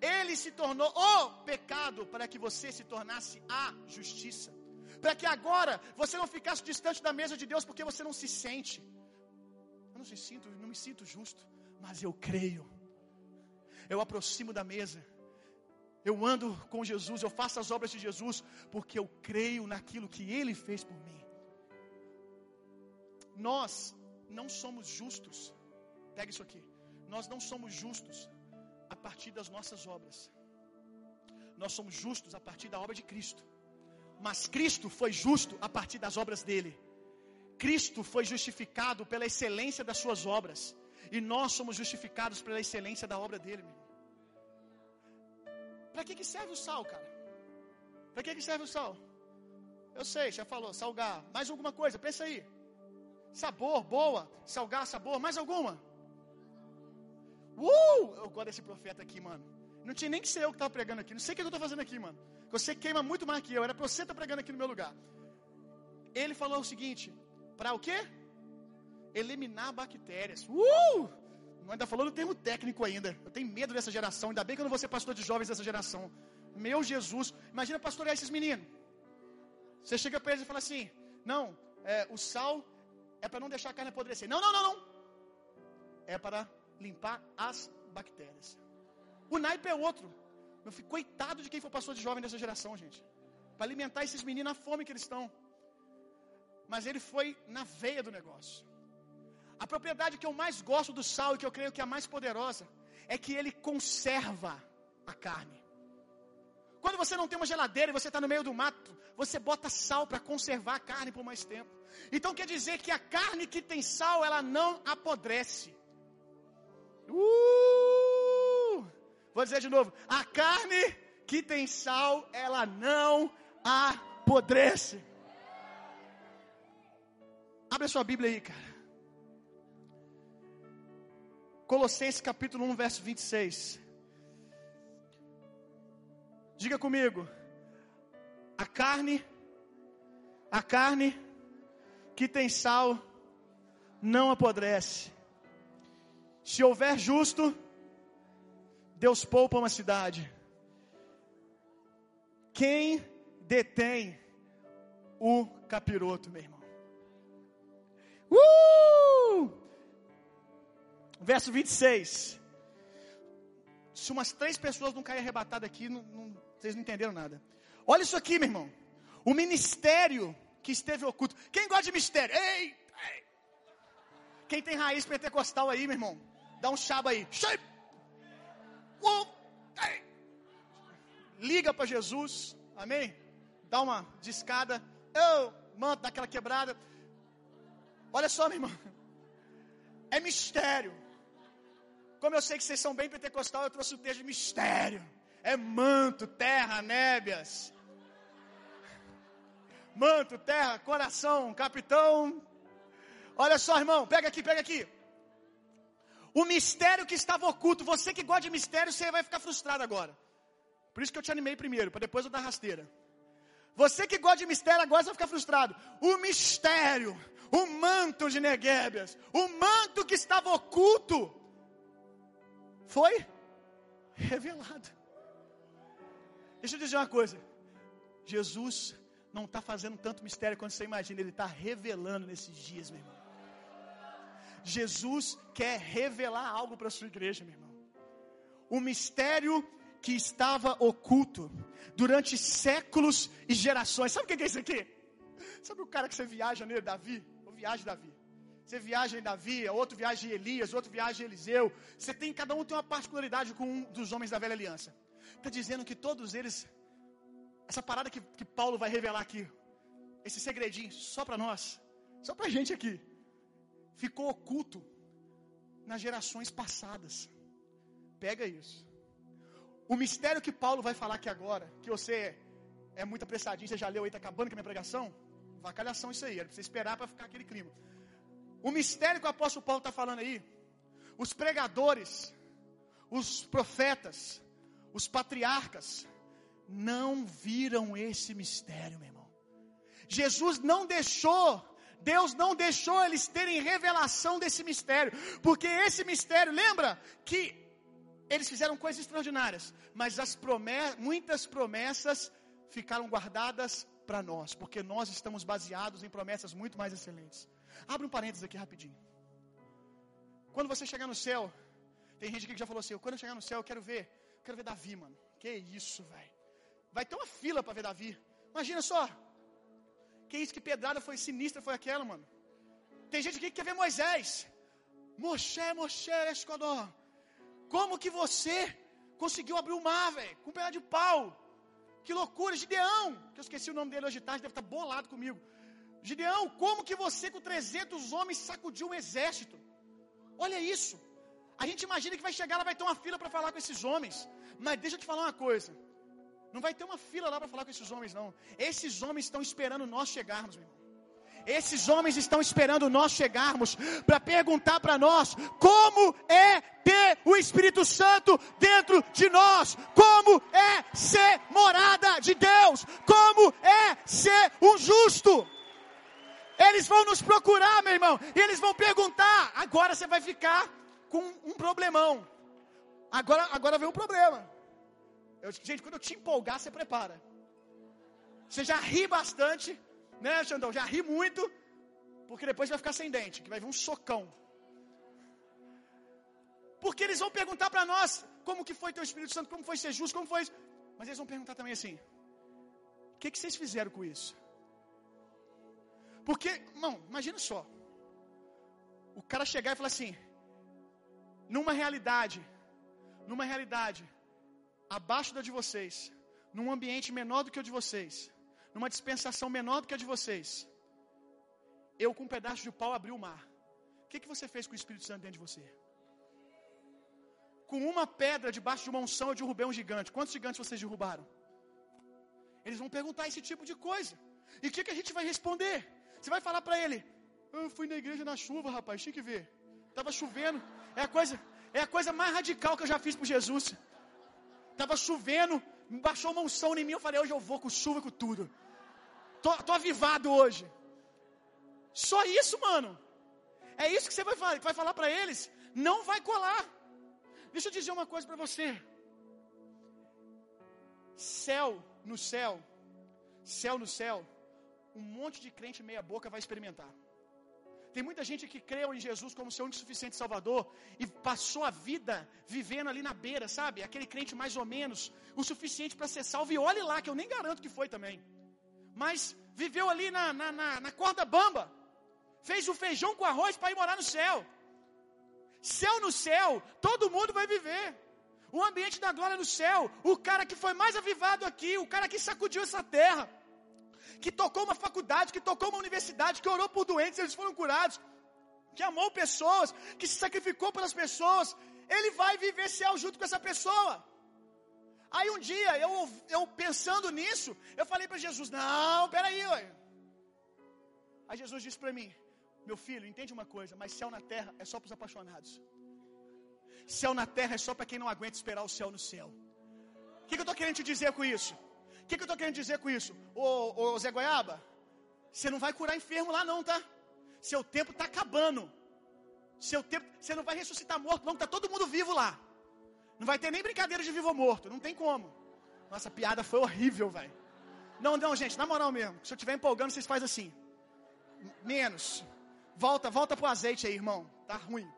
Ele se tornou o pecado para que você se tornasse a justiça. Para que agora você não ficasse distante da mesa de Deus porque você não se sente. Eu não, se sinto, não me sinto justo, mas eu creio. Eu aproximo da mesa eu ando com Jesus, eu faço as obras de Jesus, porque eu creio naquilo que Ele fez por mim. Nós não somos justos, pega isso aqui. Nós não somos justos a partir das nossas obras, nós somos justos a partir da obra de Cristo. Mas Cristo foi justo a partir das obras dele. Cristo foi justificado pela excelência das suas obras, e nós somos justificados pela excelência da obra dele. Meu. Para que, que serve o sal, cara? Para que, que serve o sal? Eu sei, já falou, salgar. Mais alguma coisa? Pensa aí. Sabor, boa. Salgar, sabor. Mais alguma? Uh! Eu gosto desse profeta aqui, mano. Não tinha nem que ser eu que estava pregando aqui. Não sei o que eu estou fazendo aqui, mano. Você queima muito mais que eu. Era para você estar tá pregando aqui no meu lugar. Ele falou o seguinte: para o quê? Eliminar bactérias. Uh! Ainda falando termo técnico ainda. Eu tenho medo dessa geração. Ainda bem que eu não vou ser pastor de jovens dessa geração. Meu Jesus. Imagina pastorear esses meninos. Você chega para eles e fala assim: Não, é, o sal é para não deixar a carne apodrecer. Não, não, não, não. É para limpar as bactérias. O naipe é outro. Eu fico coitado de quem for pastor de jovem dessa geração, gente. Para alimentar esses meninos a fome que eles estão. Mas ele foi na veia do negócio. A propriedade que eu mais gosto do sal e que eu creio que é a mais poderosa é que ele conserva a carne. Quando você não tem uma geladeira e você está no meio do mato, você bota sal para conservar a carne por mais tempo. Então quer dizer que a carne que tem sal, ela não apodrece. Uh! Vou dizer de novo: a carne que tem sal, ela não apodrece. Abre a sua Bíblia aí, cara. Colossenses capítulo 1, verso 26. Diga comigo. A carne, a carne que tem sal não apodrece. Se houver justo, Deus poupa uma cidade. Quem detém o capiroto, meu irmão? Uh! Verso 26. Se umas três pessoas não caírem arrebatadas aqui, não, não, vocês não entenderam nada. Olha isso aqui, meu irmão. O ministério que esteve oculto. Quem gosta de mistério? Ei, ei. Quem tem raiz pentecostal aí, meu irmão? Dá um chaba aí. Liga para Jesus. Amém? Dá uma discada. Eu, manto, dá aquela quebrada. Olha só, meu irmão. É mistério. Como eu sei que vocês são bem pentecostal, eu trouxe o texto de mistério. É manto, terra, nébias. Manto, terra, coração, capitão. Olha só, irmão, pega aqui, pega aqui. O mistério que estava oculto, você que gosta de mistério, você vai ficar frustrado agora. Por isso que eu te animei primeiro, para depois eu dar rasteira. Você que gosta de mistério, agora você vai ficar frustrado. O mistério, o manto de Neguébias, o manto que estava oculto, foi revelado. Deixa eu dizer uma coisa. Jesus não está fazendo tanto mistério quanto você imagina, Ele está revelando nesses dias, meu irmão. Jesus quer revelar algo para a sua igreja, meu irmão. O mistério que estava oculto durante séculos e gerações. Sabe o que é isso aqui? Sabe o cara que você viaja nele, Davi? Ou viaja Davi? Você viaja em Davi, outro viaja em Elias, outro viaja em Eliseu. Você tem, cada um tem uma particularidade com um dos homens da velha aliança. Está dizendo que todos eles, essa parada que, que Paulo vai revelar aqui, esse segredinho, só para nós, só para a gente aqui ficou oculto nas gerações passadas. Pega isso. O mistério que Paulo vai falar aqui agora, que você é muito apressadinho, você já leu aí, está acabando com a minha pregação? Vacalhação isso aí, era pra você esperar para ficar aquele clima. O mistério que o apóstolo Paulo está falando aí, os pregadores, os profetas, os patriarcas, não viram esse mistério, meu irmão. Jesus não deixou Deus não deixou eles terem revelação desse mistério, porque esse mistério, lembra que eles fizeram coisas extraordinárias, mas as promessas, muitas promessas ficaram guardadas para nós, porque nós estamos baseados em promessas muito mais excelentes. Abre um parênteses aqui rapidinho. Quando você chegar no céu, tem gente aqui que já falou assim: quando eu chegar no céu, eu quero ver, eu quero ver Davi, mano. Que isso, velho. Vai ter uma fila para ver Davi. Imagina só, que isso, que pedrada foi sinistra foi aquela, mano? Tem gente aqui que quer ver Moisés. Moshe, Moshe, Escodó. Como que você conseguiu abrir o mar, velho? Com um pedaço de pau. Que loucura, Gideão. Que eu esqueci o nome dele hoje de tarde, deve estar bolado comigo. Gideão, como que você com 300 homens sacudiu um exército? Olha isso. A gente imagina que vai chegar, ela vai ter uma fila para falar com esses homens. Mas deixa eu te falar uma coisa. Não vai ter uma fila lá para falar com esses homens, não. Esses homens estão esperando nós chegarmos, meu irmão. Esses homens estão esperando nós chegarmos para perguntar para nós como é ter o Espírito Santo dentro de nós, como é ser morada de Deus, como é ser um justo. Eles vão nos procurar, meu irmão, e eles vão perguntar. Agora você vai ficar com um problemão. Agora, agora vem um problema. Eu, gente, quando eu te empolgar, você prepara. Você já ri bastante, né, Xandão? Já ri muito, porque depois vai ficar sem dente, que vai vir um socão. Porque eles vão perguntar para nós como que foi teu Espírito Santo, como foi ser justo, como foi isso. Mas eles vão perguntar também assim: o que, que vocês fizeram com isso? Porque, irmão, imagina só. O cara chegar e falar assim, numa realidade, numa realidade, abaixo da de vocês, num ambiente menor do que o de vocês, numa dispensação menor do que a de vocês, eu com um pedaço de pau abri o mar. O que, que você fez com o Espírito Santo dentro de você? Com uma pedra debaixo de uma unção eu derrubei um gigante. Quantos gigantes vocês derrubaram? Eles vão perguntar esse tipo de coisa. E o que, que a gente vai responder? Você vai falar para ele: Eu fui na igreja na chuva, rapaz, tinha que ver. Tava chovendo. É a coisa, é a coisa mais radical que eu já fiz por Jesus. Tava chovendo, baixou uma unção em mim. Eu falei, hoje eu vou com chuva com tudo. Tô, tô avivado hoje. Só isso, mano. É isso que você vai, vai falar para eles. Não vai colar. Deixa eu dizer uma coisa para você. Céu no céu, céu no céu, um monte de crente meia boca vai experimentar. Tem muita gente que creu em Jesus como seu único suficiente Salvador e passou a vida vivendo ali na beira, sabe? Aquele crente mais ou menos o suficiente para ser salvo. E olhe lá, que eu nem garanto que foi também. Mas viveu ali na, na, na, na corda bamba. Fez o feijão com arroz para ir morar no céu. Céu no céu, todo mundo vai viver. O ambiente da glória no céu, o cara que foi mais avivado aqui, o cara que sacudiu essa terra, que tocou uma faculdade, que tocou uma universidade, que orou por doentes, eles foram curados, que amou pessoas, que se sacrificou pelas pessoas, ele vai viver céu junto com essa pessoa. Aí um dia, eu, eu pensando nisso, eu falei para Jesus: Não, peraí, ué. Aí Jesus disse para mim: Meu filho, entende uma coisa, mas céu na terra é só para os apaixonados. Céu na terra é só para quem não aguenta esperar o céu no céu. O que, que eu estou querendo te dizer com isso? O que, que eu estou querendo dizer com isso? Ô, ô Zé Goiaba, você não vai curar enfermo lá não, tá? Seu tempo está acabando. Seu tempo, você não vai ressuscitar morto, não, tá todo mundo vivo lá. Não vai ter nem brincadeira de vivo ou morto, não tem como. Nossa, piada foi horrível, velho. Não, não, gente, na moral mesmo. Se eu estiver empolgando, vocês fazem assim. Menos. Volta, volta pro azeite aí, irmão. Tá ruim.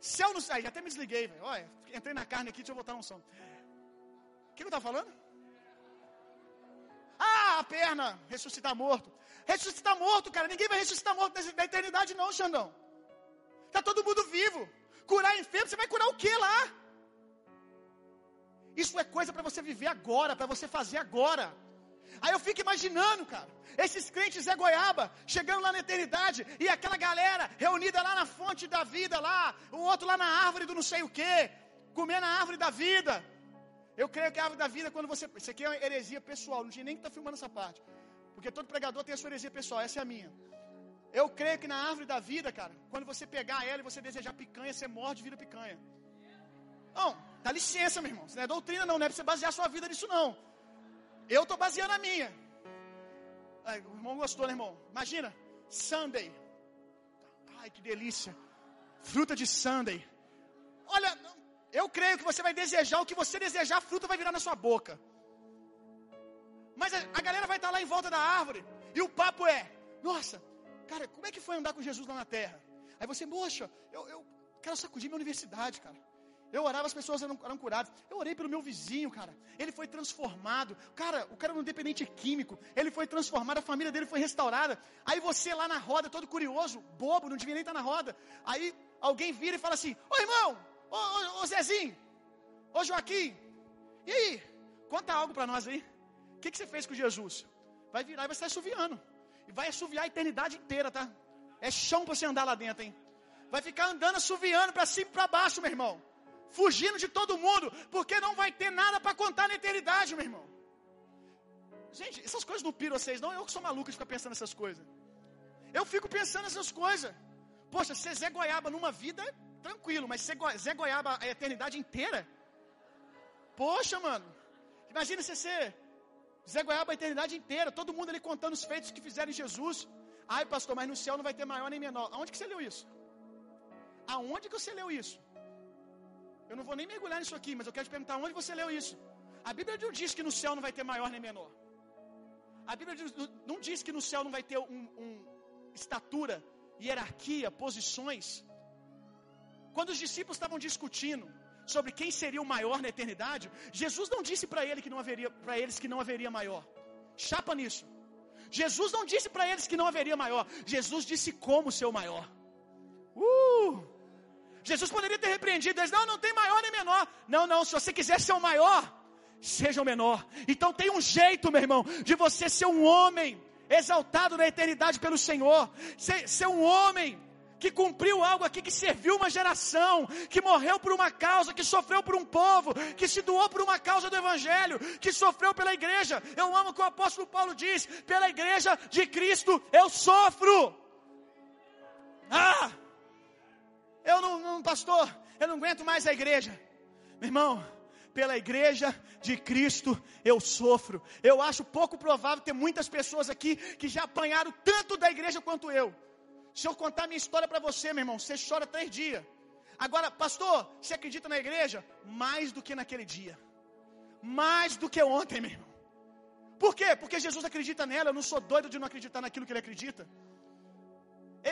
Céu no céu. Já até me desliguei, velho. Olha, entrei na carne aqui, deixa eu voltar no som. O que eu tava falando? A perna, ressuscitar morto. Ressuscitar morto, cara. Ninguém vai ressuscitar morto na eternidade, não, Xandão. Tá todo mundo vivo. Curar enfermo, você vai curar o que lá? Isso é coisa para você viver agora, para você fazer agora. Aí eu fico imaginando, cara, esses crentes Zé Goiaba, chegando lá na eternidade, e aquela galera reunida lá na fonte da vida, lá, o outro lá na árvore do não sei o que, comendo a árvore da vida. Eu creio que a árvore da vida, quando você. Isso aqui é uma heresia pessoal, não tinha nem que estar tá filmando essa parte. Porque todo pregador tem a sua heresia pessoal, essa é a minha. Eu creio que na árvore da vida, cara, quando você pegar ela e você desejar picanha, você morde e vira picanha. Não, dá licença, meu irmão. Isso não é doutrina, não. Não é pra você basear sua vida nisso, não. Eu estou baseando a minha. Ai, o irmão gostou, né, irmão? Imagina, Sunday. Ai, que delícia. Fruta de Sunday. Olha, eu creio que você vai desejar o que você desejar, a fruta vai virar na sua boca. Mas a, a galera vai estar lá em volta da árvore. E o papo é: Nossa, cara, como é que foi andar com Jesus lá na terra? Aí você, moxa, eu, eu quero sacudir minha universidade, cara. Eu orava, as pessoas eram, eram, curadas. Eu orei pelo meu vizinho, cara. Ele foi transformado. Cara, o cara era um dependente químico. Ele foi transformado, a família dele foi restaurada. Aí você lá na roda, todo curioso, bobo, não devia nem estar na roda. Aí alguém vira e fala assim: Ô irmão, ô, ô, ô Zezinho, ô Joaquim, e aí? Conta algo para nós aí. O que, que você fez com Jesus? Vai virar e vai estar assoviando. E vai assoviar a eternidade inteira, tá? É chão para você andar lá dentro, hein? Vai ficar andando assoviando para cima e para baixo, meu irmão fugindo de todo mundo, porque não vai ter nada para contar na eternidade, meu irmão. Gente, essas coisas não piram vocês, não. Eu que sou maluco de ficar pensando nessas coisas. Eu fico pensando nessas coisas. Poxa, ser Zé Goiaba numa vida, tranquilo, mas ser Zé Goiaba a eternidade inteira? Poxa, mano. Imagina você ser Zé Goiaba a eternidade inteira, todo mundo ali contando os feitos que fizeram em Jesus. Ai, pastor, mas no céu não vai ter maior nem menor. Aonde que você leu isso? Aonde que você leu isso? Eu não vou nem mergulhar nisso aqui, mas eu quero te perguntar onde você leu isso. A Bíblia não diz que no céu não vai ter maior nem menor. A Bíblia não diz que no céu não vai ter um, um estatura, hierarquia, posições. Quando os discípulos estavam discutindo sobre quem seria o maior na eternidade, Jesus não disse para ele que não haveria para eles que não haveria maior. Chapa nisso. Jesus não disse para eles que não haveria maior. Jesus disse como ser o maior. Uh! Jesus poderia ter repreendido eles, não, não tem maior nem menor. Não, não, se você quiser ser o maior, seja o menor. Então tem um jeito, meu irmão, de você ser um homem exaltado na eternidade pelo Senhor, ser, ser um homem que cumpriu algo aqui, que serviu uma geração, que morreu por uma causa, que sofreu por um povo, que se doou por uma causa do Evangelho, que sofreu pela igreja. Eu amo o que o apóstolo Paulo diz: pela igreja de Cristo eu sofro. Ah! Eu não, não, pastor, eu não aguento mais a igreja. Meu irmão, pela igreja de Cristo eu sofro. Eu acho pouco provável ter muitas pessoas aqui que já apanharam tanto da igreja quanto eu. Se eu contar minha história para você, meu irmão, você chora três dias. Agora, pastor, você acredita na igreja? Mais do que naquele dia. Mais do que ontem, meu irmão. Por quê? Porque Jesus acredita nela. Eu não sou doido de não acreditar naquilo que ele acredita.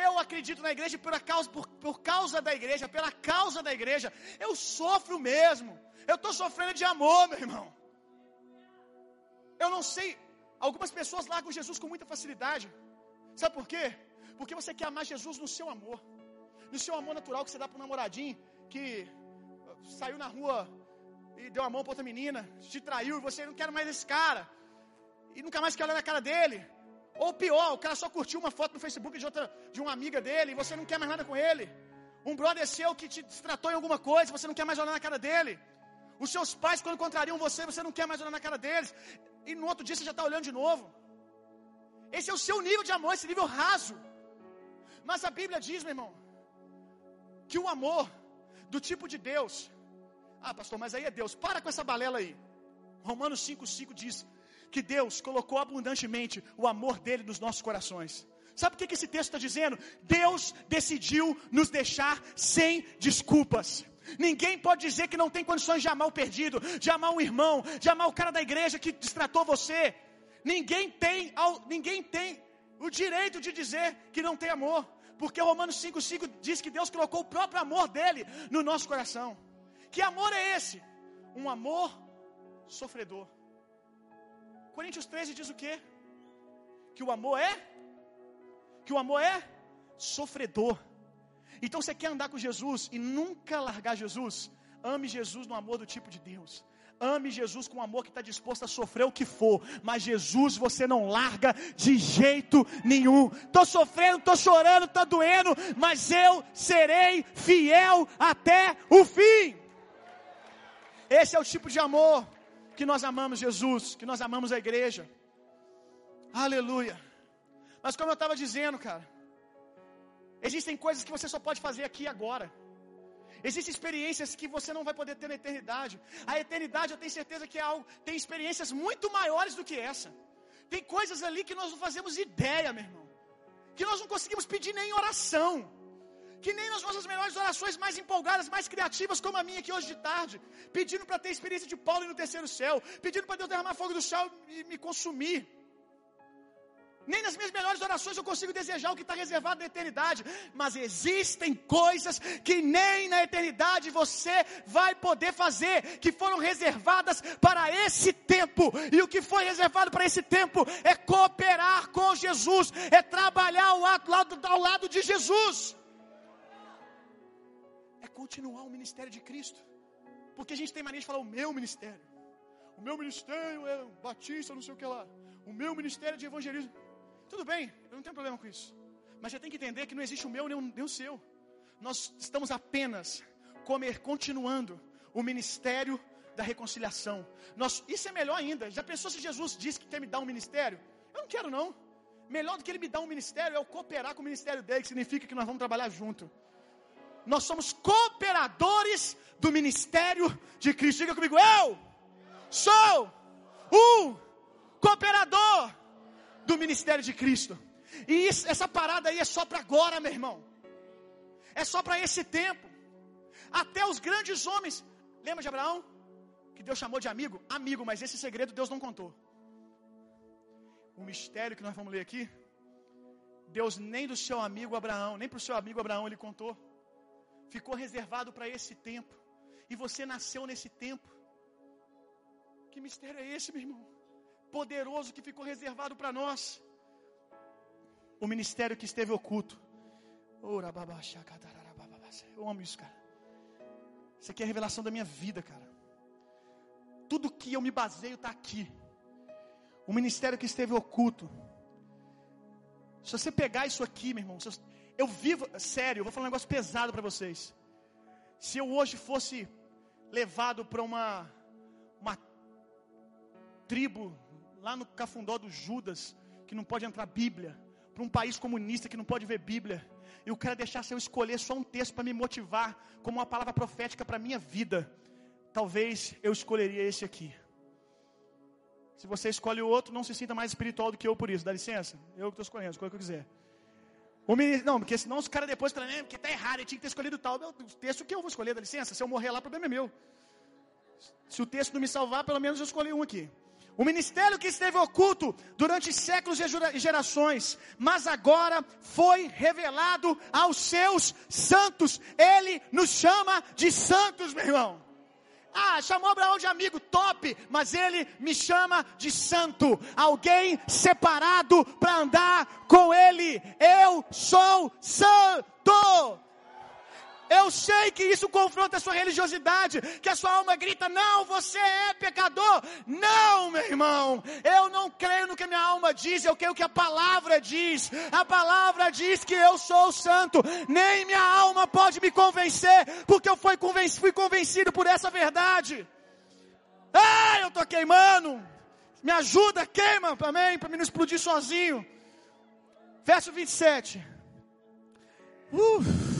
Eu acredito na igreja por causa, por, por causa da igreja, pela causa da igreja. Eu sofro mesmo. Eu estou sofrendo de amor, meu irmão. Eu não sei. Algumas pessoas largam Jesus com muita facilidade. Sabe por quê? Porque você quer amar Jesus no seu amor. no seu amor natural que você dá para um namoradinho que uh, saiu na rua e deu a mão para outra menina, te traiu e você não quer mais esse cara, e nunca mais quer olhar na cara dele. Ou pior, o cara só curtiu uma foto no Facebook de, outra, de uma amiga dele e você não quer mais nada com ele. Um brother seu que te tratou em alguma coisa, você não quer mais olhar na cara dele. Os seus pais, quando contrariam você, você não quer mais olhar na cara deles. E no outro dia você já está olhando de novo. Esse é o seu nível de amor, esse nível raso. Mas a Bíblia diz, meu irmão, que o amor do tipo de Deus. Ah, pastor, mas aí é Deus. Para com essa balela aí. Romanos 5,5 diz que Deus colocou abundantemente o amor dele nos nossos corações. Sabe o que esse texto está dizendo? Deus decidiu nos deixar sem desculpas. Ninguém pode dizer que não tem condições de amar o perdido, de amar um irmão, de amar o cara da igreja que distratou você. Ninguém tem, ninguém tem o direito de dizer que não tem amor, porque Romanos 5,5 diz que Deus colocou o próprio amor dele no nosso coração. Que amor é esse? Um amor sofredor. Coríntios 13 diz o quê? Que o amor é? Que o amor é sofredor. Então você quer andar com Jesus e nunca largar Jesus? Ame Jesus no amor do tipo de Deus. Ame Jesus com amor que está disposto a sofrer o que for, mas Jesus você não larga de jeito nenhum. Estou sofrendo, estou chorando, está doendo, mas eu serei fiel até o fim. Esse é o tipo de amor que nós amamos Jesus, que nós amamos a igreja. Aleluia. Mas como eu estava dizendo, cara, existem coisas que você só pode fazer aqui agora. Existem experiências que você não vai poder ter na eternidade. A eternidade, eu tenho certeza que é algo, tem experiências muito maiores do que essa. Tem coisas ali que nós não fazemos ideia, meu irmão. Que nós não conseguimos pedir nem oração. Que nem nas nossas melhores orações mais empolgadas, mais criativas, como a minha aqui hoje de tarde. Pedindo para ter experiência de Paulo no terceiro céu. Pedindo para Deus derramar fogo do céu e me consumir. Nem nas minhas melhores orações eu consigo desejar o que está reservado na eternidade. Mas existem coisas que nem na eternidade você vai poder fazer, que foram reservadas para esse tempo. E o que foi reservado para esse tempo é cooperar com Jesus, é trabalhar ao lado, ao lado de Jesus. É continuar o ministério de Cristo. Porque a gente tem mania de falar o meu ministério. O meu ministério é batista, não sei o que lá. O meu ministério é de evangelismo. Tudo bem, eu não tenho problema com isso. Mas você tem que entender que não existe o meu nem o, nem o seu. Nós estamos apenas comer, continuando o ministério da reconciliação. Nós, isso é melhor ainda. Já pensou se Jesus disse que quer me dar um ministério? Eu não quero não. Melhor do que ele me dar um ministério é eu cooperar com o ministério dele, que significa que nós vamos trabalhar junto. Nós somos cooperadores do ministério de Cristo. Diga comigo, eu sou um cooperador do ministério de Cristo. E isso, essa parada aí é só para agora, meu irmão. É só para esse tempo. Até os grandes homens. Lembra de Abraão? Que Deus chamou de amigo? Amigo, mas esse segredo Deus não contou. O mistério que nós vamos ler aqui, Deus nem do seu amigo Abraão, nem para o seu amigo Abraão ele contou. Ficou reservado para esse tempo. E você nasceu nesse tempo. Que mistério é esse, meu irmão? Poderoso que ficou reservado para nós. O ministério que esteve oculto. Eu amo isso, cara. Isso aqui é a revelação da minha vida, cara. Tudo que eu me baseio está aqui. O ministério que esteve oculto. Se você pegar isso aqui, meu irmão, eu vivo, sério, eu vou falar um negócio pesado para vocês. Se eu hoje fosse levado para uma uma tribo lá no cafundó do Judas, que não pode entrar Bíblia, para um país comunista que não pode ver Bíblia, e o cara deixasse eu escolher só um texto para me motivar, como uma palavra profética para a minha vida, talvez eu escolheria esse aqui. Se você escolhe o outro, não se sinta mais espiritual do que eu por isso, dá licença? Eu que estou escolhendo, escolha o que eu quiser. Ministro, não, porque senão os caras depois falam, é, porque está errado, ele tinha que ter escolhido tal. Meu, o texto que eu vou escolher, dá licença? Se eu morrer lá, o problema é meu. Se o texto não me salvar, pelo menos eu escolhi um aqui. O ministério que esteve oculto durante séculos e gerações, mas agora foi revelado aos seus santos. Ele nos chama de santos, meu irmão. Ah, chamou Abraão de amigo, top, mas ele me chama de santo, alguém separado para andar com ele. Eu sou santo. Eu sei que isso confronta a sua religiosidade, que a sua alma grita: não, você é pecador. Não, meu irmão, eu não creio no que minha alma diz, eu creio que a palavra diz. A palavra diz que eu sou santo, nem minha alma pode me convencer, porque eu fui convencido, fui convencido por essa verdade. Ah, eu estou queimando. Me ajuda, queima, amém, para mim não explodir sozinho. Verso 27. Uh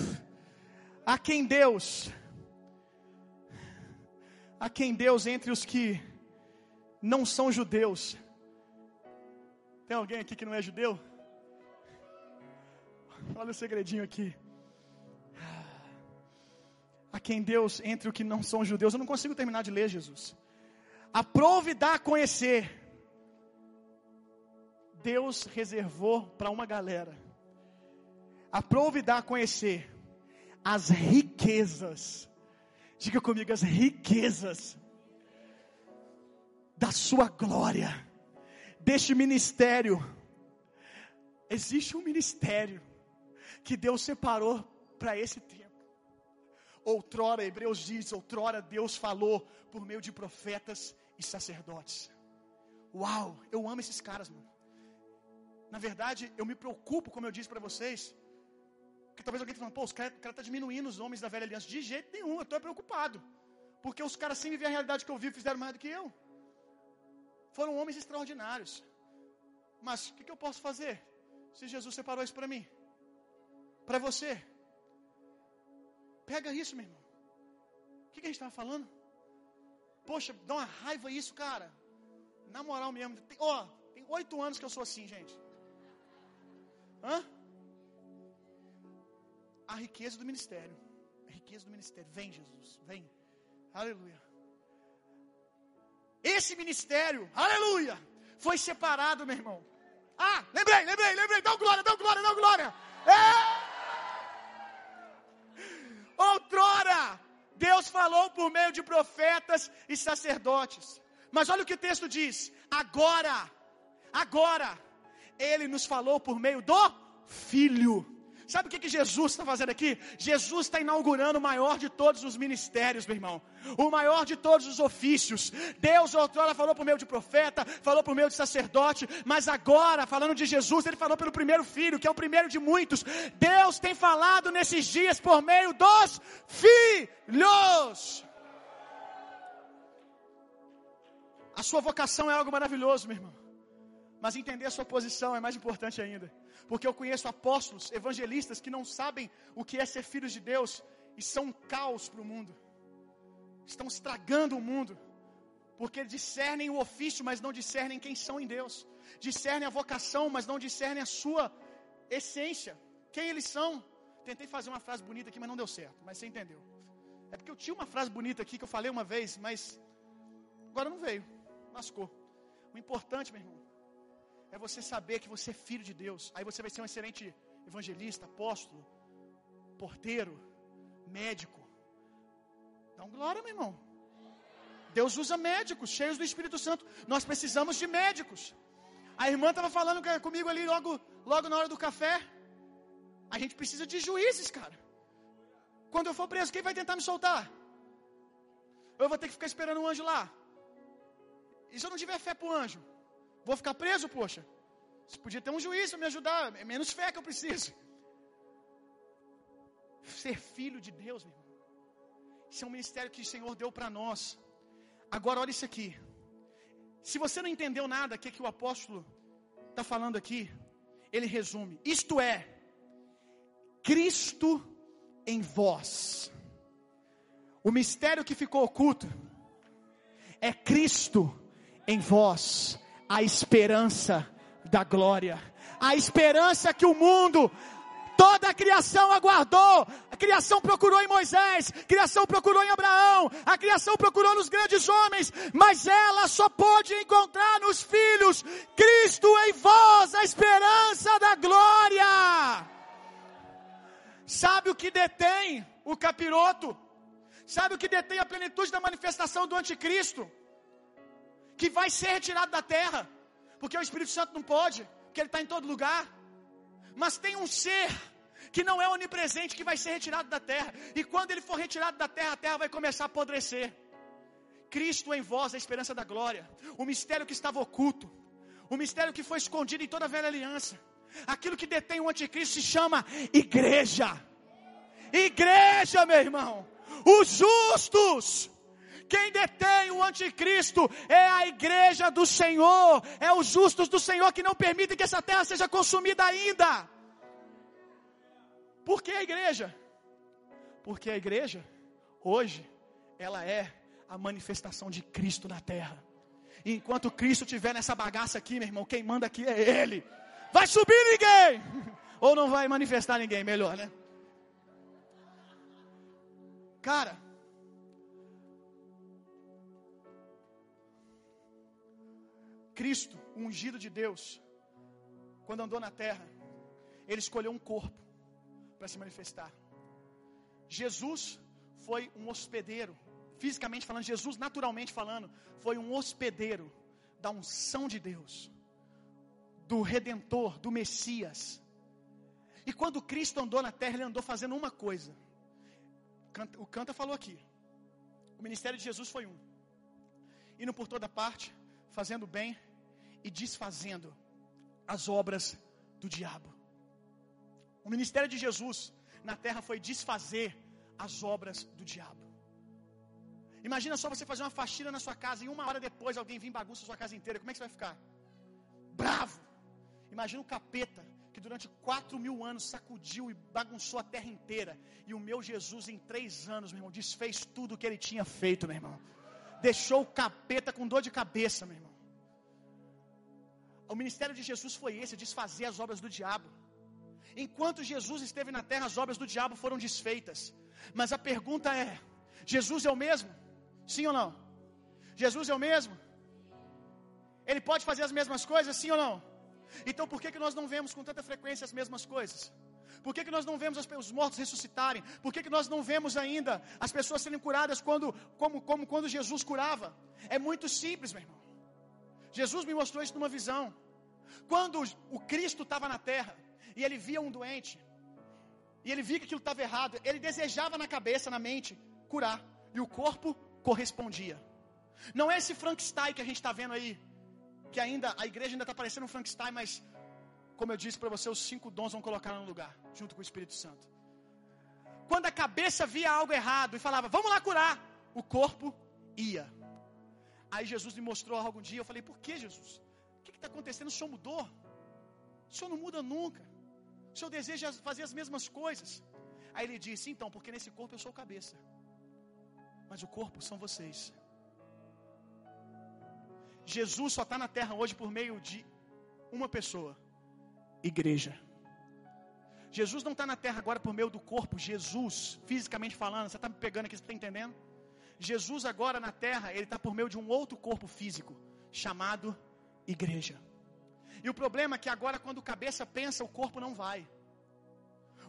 a quem Deus, a quem Deus entre os que não são judeus. Tem alguém aqui que não é judeu? Olha o segredinho aqui. A quem Deus entre os que não são judeus. Eu não consigo terminar de ler, Jesus. Aprove dá a conhecer. Deus reservou para uma galera. Aprove dá a conhecer as riquezas, diga comigo, as riquezas da sua glória, deste ministério. Existe um ministério que Deus separou para esse tempo. Outrora, Hebreus diz, outrora Deus falou por meio de profetas e sacerdotes. Uau, eu amo esses caras, mano. Na verdade, eu me preocupo, como eu disse para vocês, porque talvez alguém falando, pô, o cara, está diminuindo os homens da velha aliança. De jeito nenhum, eu estou preocupado. Porque os caras, sem viver a realidade que eu vivo, fizeram mais do que eu. Foram homens extraordinários. Mas o que, que eu posso fazer? Se Jesus separou isso para mim? Para você? Pega isso, meu irmão. O que, que a gente estava falando? Poxa, dá uma raiva isso, cara. Na moral mesmo. Ó, tem oito anos que eu sou assim, gente. Hã? A riqueza do ministério. A riqueza do ministério. Vem, Jesus, vem. Aleluia. Esse ministério, aleluia, foi separado, meu irmão. Ah, lembrei, lembrei, lembrei. Dá glória, dá glória, dá glória. É! Outrora, Deus falou por meio de profetas e sacerdotes. Mas olha o que o texto diz. Agora, agora, Ele nos falou por meio do Filho Sabe o que, que Jesus está fazendo aqui? Jesus está inaugurando o maior de todos os ministérios, meu irmão. O maior de todos os ofícios. Deus outrora falou por meio de profeta, falou por meio de sacerdote, mas agora, falando de Jesus, ele falou pelo primeiro filho, que é o primeiro de muitos. Deus tem falado nesses dias por meio dos filhos. A sua vocação é algo maravilhoso, meu irmão. Mas entender a sua posição é mais importante ainda. Porque eu conheço apóstolos, evangelistas que não sabem o que é ser filhos de Deus e são um caos para o mundo. Estão estragando o mundo. Porque discernem o ofício, mas não discernem quem são em Deus. Discernem a vocação, mas não discernem a sua essência. Quem eles são. Tentei fazer uma frase bonita aqui, mas não deu certo. Mas você entendeu. É porque eu tinha uma frase bonita aqui que eu falei uma vez, mas agora não veio. Lascou. O importante, meu irmão, é você saber que você é filho de Deus. Aí você vai ser um excelente evangelista, apóstolo, porteiro, médico. Dá um glória, meu irmão. Deus usa médicos, cheios do Espírito Santo. Nós precisamos de médicos. A irmã estava falando comigo ali logo, logo na hora do café. A gente precisa de juízes, cara. Quando eu for preso, quem vai tentar me soltar? Eu vou ter que ficar esperando um anjo lá. E se eu não tiver fé para o anjo? Vou ficar preso, poxa. Você podia ter um juiz para me ajudar. É menos fé que eu preciso. Ser filho de Deus, meu irmão. Isso é um ministério que o Senhor deu para nós. Agora, olha isso aqui. Se você não entendeu nada, o que, que o apóstolo está falando aqui? Ele resume: Isto é, Cristo em vós. O mistério que ficou oculto é Cristo em vós a esperança da glória, a esperança que o mundo, toda a criação aguardou. A criação procurou em Moisés, a criação procurou em Abraão, a criação procurou nos grandes homens, mas ela só pôde encontrar nos filhos Cristo em vós, a esperança da glória. Sabe o que detém o capiroto? Sabe o que detém a plenitude da manifestação do anticristo? Que vai ser retirado da terra, porque o Espírito Santo não pode, porque ele está em todo lugar. Mas tem um ser que não é onipresente, que vai ser retirado da terra. E quando ele for retirado da terra, a terra vai começar a apodrecer. Cristo em vós, a esperança da glória, o mistério que estava oculto, o mistério que foi escondido em toda a velha aliança. Aquilo que detém o anticristo se chama igreja. Igreja, meu irmão. Os justos. Quem detém o anticristo é a igreja do Senhor, é os justos do Senhor que não permitem que essa terra seja consumida ainda. Por que a igreja? Porque a igreja, hoje, ela é a manifestação de Cristo na terra. E enquanto Cristo estiver nessa bagaça aqui, meu irmão, quem manda aqui é Ele. Vai subir ninguém! Ou não vai manifestar ninguém, melhor, né? Cara, Cristo, o ungido de Deus, quando andou na terra, ele escolheu um corpo para se manifestar. Jesus foi um hospedeiro, fisicamente falando, Jesus, naturalmente falando, foi um hospedeiro da unção de Deus, do Redentor, do Messias. E quando Cristo andou na terra, ele andou fazendo uma coisa. O Canta falou aqui. O ministério de Jesus foi um. Indo por toda parte, fazendo bem e desfazendo as obras do diabo. O ministério de Jesus na terra foi desfazer as obras do diabo. Imagina só você fazer uma faxina na sua casa e uma hora depois alguém vir bagunça a sua casa inteira. Como é que você vai ficar? Bravo! Imagina o capeta que durante quatro mil anos sacudiu e bagunçou a terra inteira. E o meu Jesus, em três anos, meu irmão, desfez tudo o que ele tinha feito, meu irmão. Deixou o capeta com dor de cabeça, meu irmão. O ministério de Jesus foi esse: desfazer as obras do diabo. Enquanto Jesus esteve na terra, as obras do diabo foram desfeitas. Mas a pergunta é: Jesus é o mesmo? Sim ou não? Jesus é o mesmo? Ele pode fazer as mesmas coisas, sim ou não? Então por que, que nós não vemos com tanta frequência as mesmas coisas? Por que, que nós não vemos os mortos ressuscitarem? Por que, que nós não vemos ainda as pessoas serem curadas quando, como, como quando Jesus curava? É muito simples, meu irmão. Jesus me mostrou isso numa visão. Quando o Cristo estava na terra e ele via um doente, e ele via que aquilo estava errado, ele desejava na cabeça, na mente, curar, e o corpo correspondia. Não é esse Frankenstein que a gente está vendo aí, que ainda a igreja ainda está parecendo um Frankenstein, mas como eu disse para você, os cinco dons vão colocar no lugar, junto com o Espírito Santo. Quando a cabeça via algo errado e falava, vamos lá curar, o corpo ia. Aí Jesus me mostrou algo um dia, eu falei, por que Jesus? O que está acontecendo? O Senhor mudou? O Senhor não muda nunca. O Senhor deseja fazer as mesmas coisas. Aí ele disse, então, porque nesse corpo eu sou cabeça. Mas o corpo são vocês. Jesus só está na terra hoje por meio de uma pessoa: igreja. Jesus não está na terra agora por meio do corpo, Jesus, fisicamente falando, você está me pegando aqui, você está entendendo? Jesus agora na terra, ele está por meio de um outro corpo físico, chamado igreja. E o problema é que agora, quando o cabeça pensa, o corpo não vai.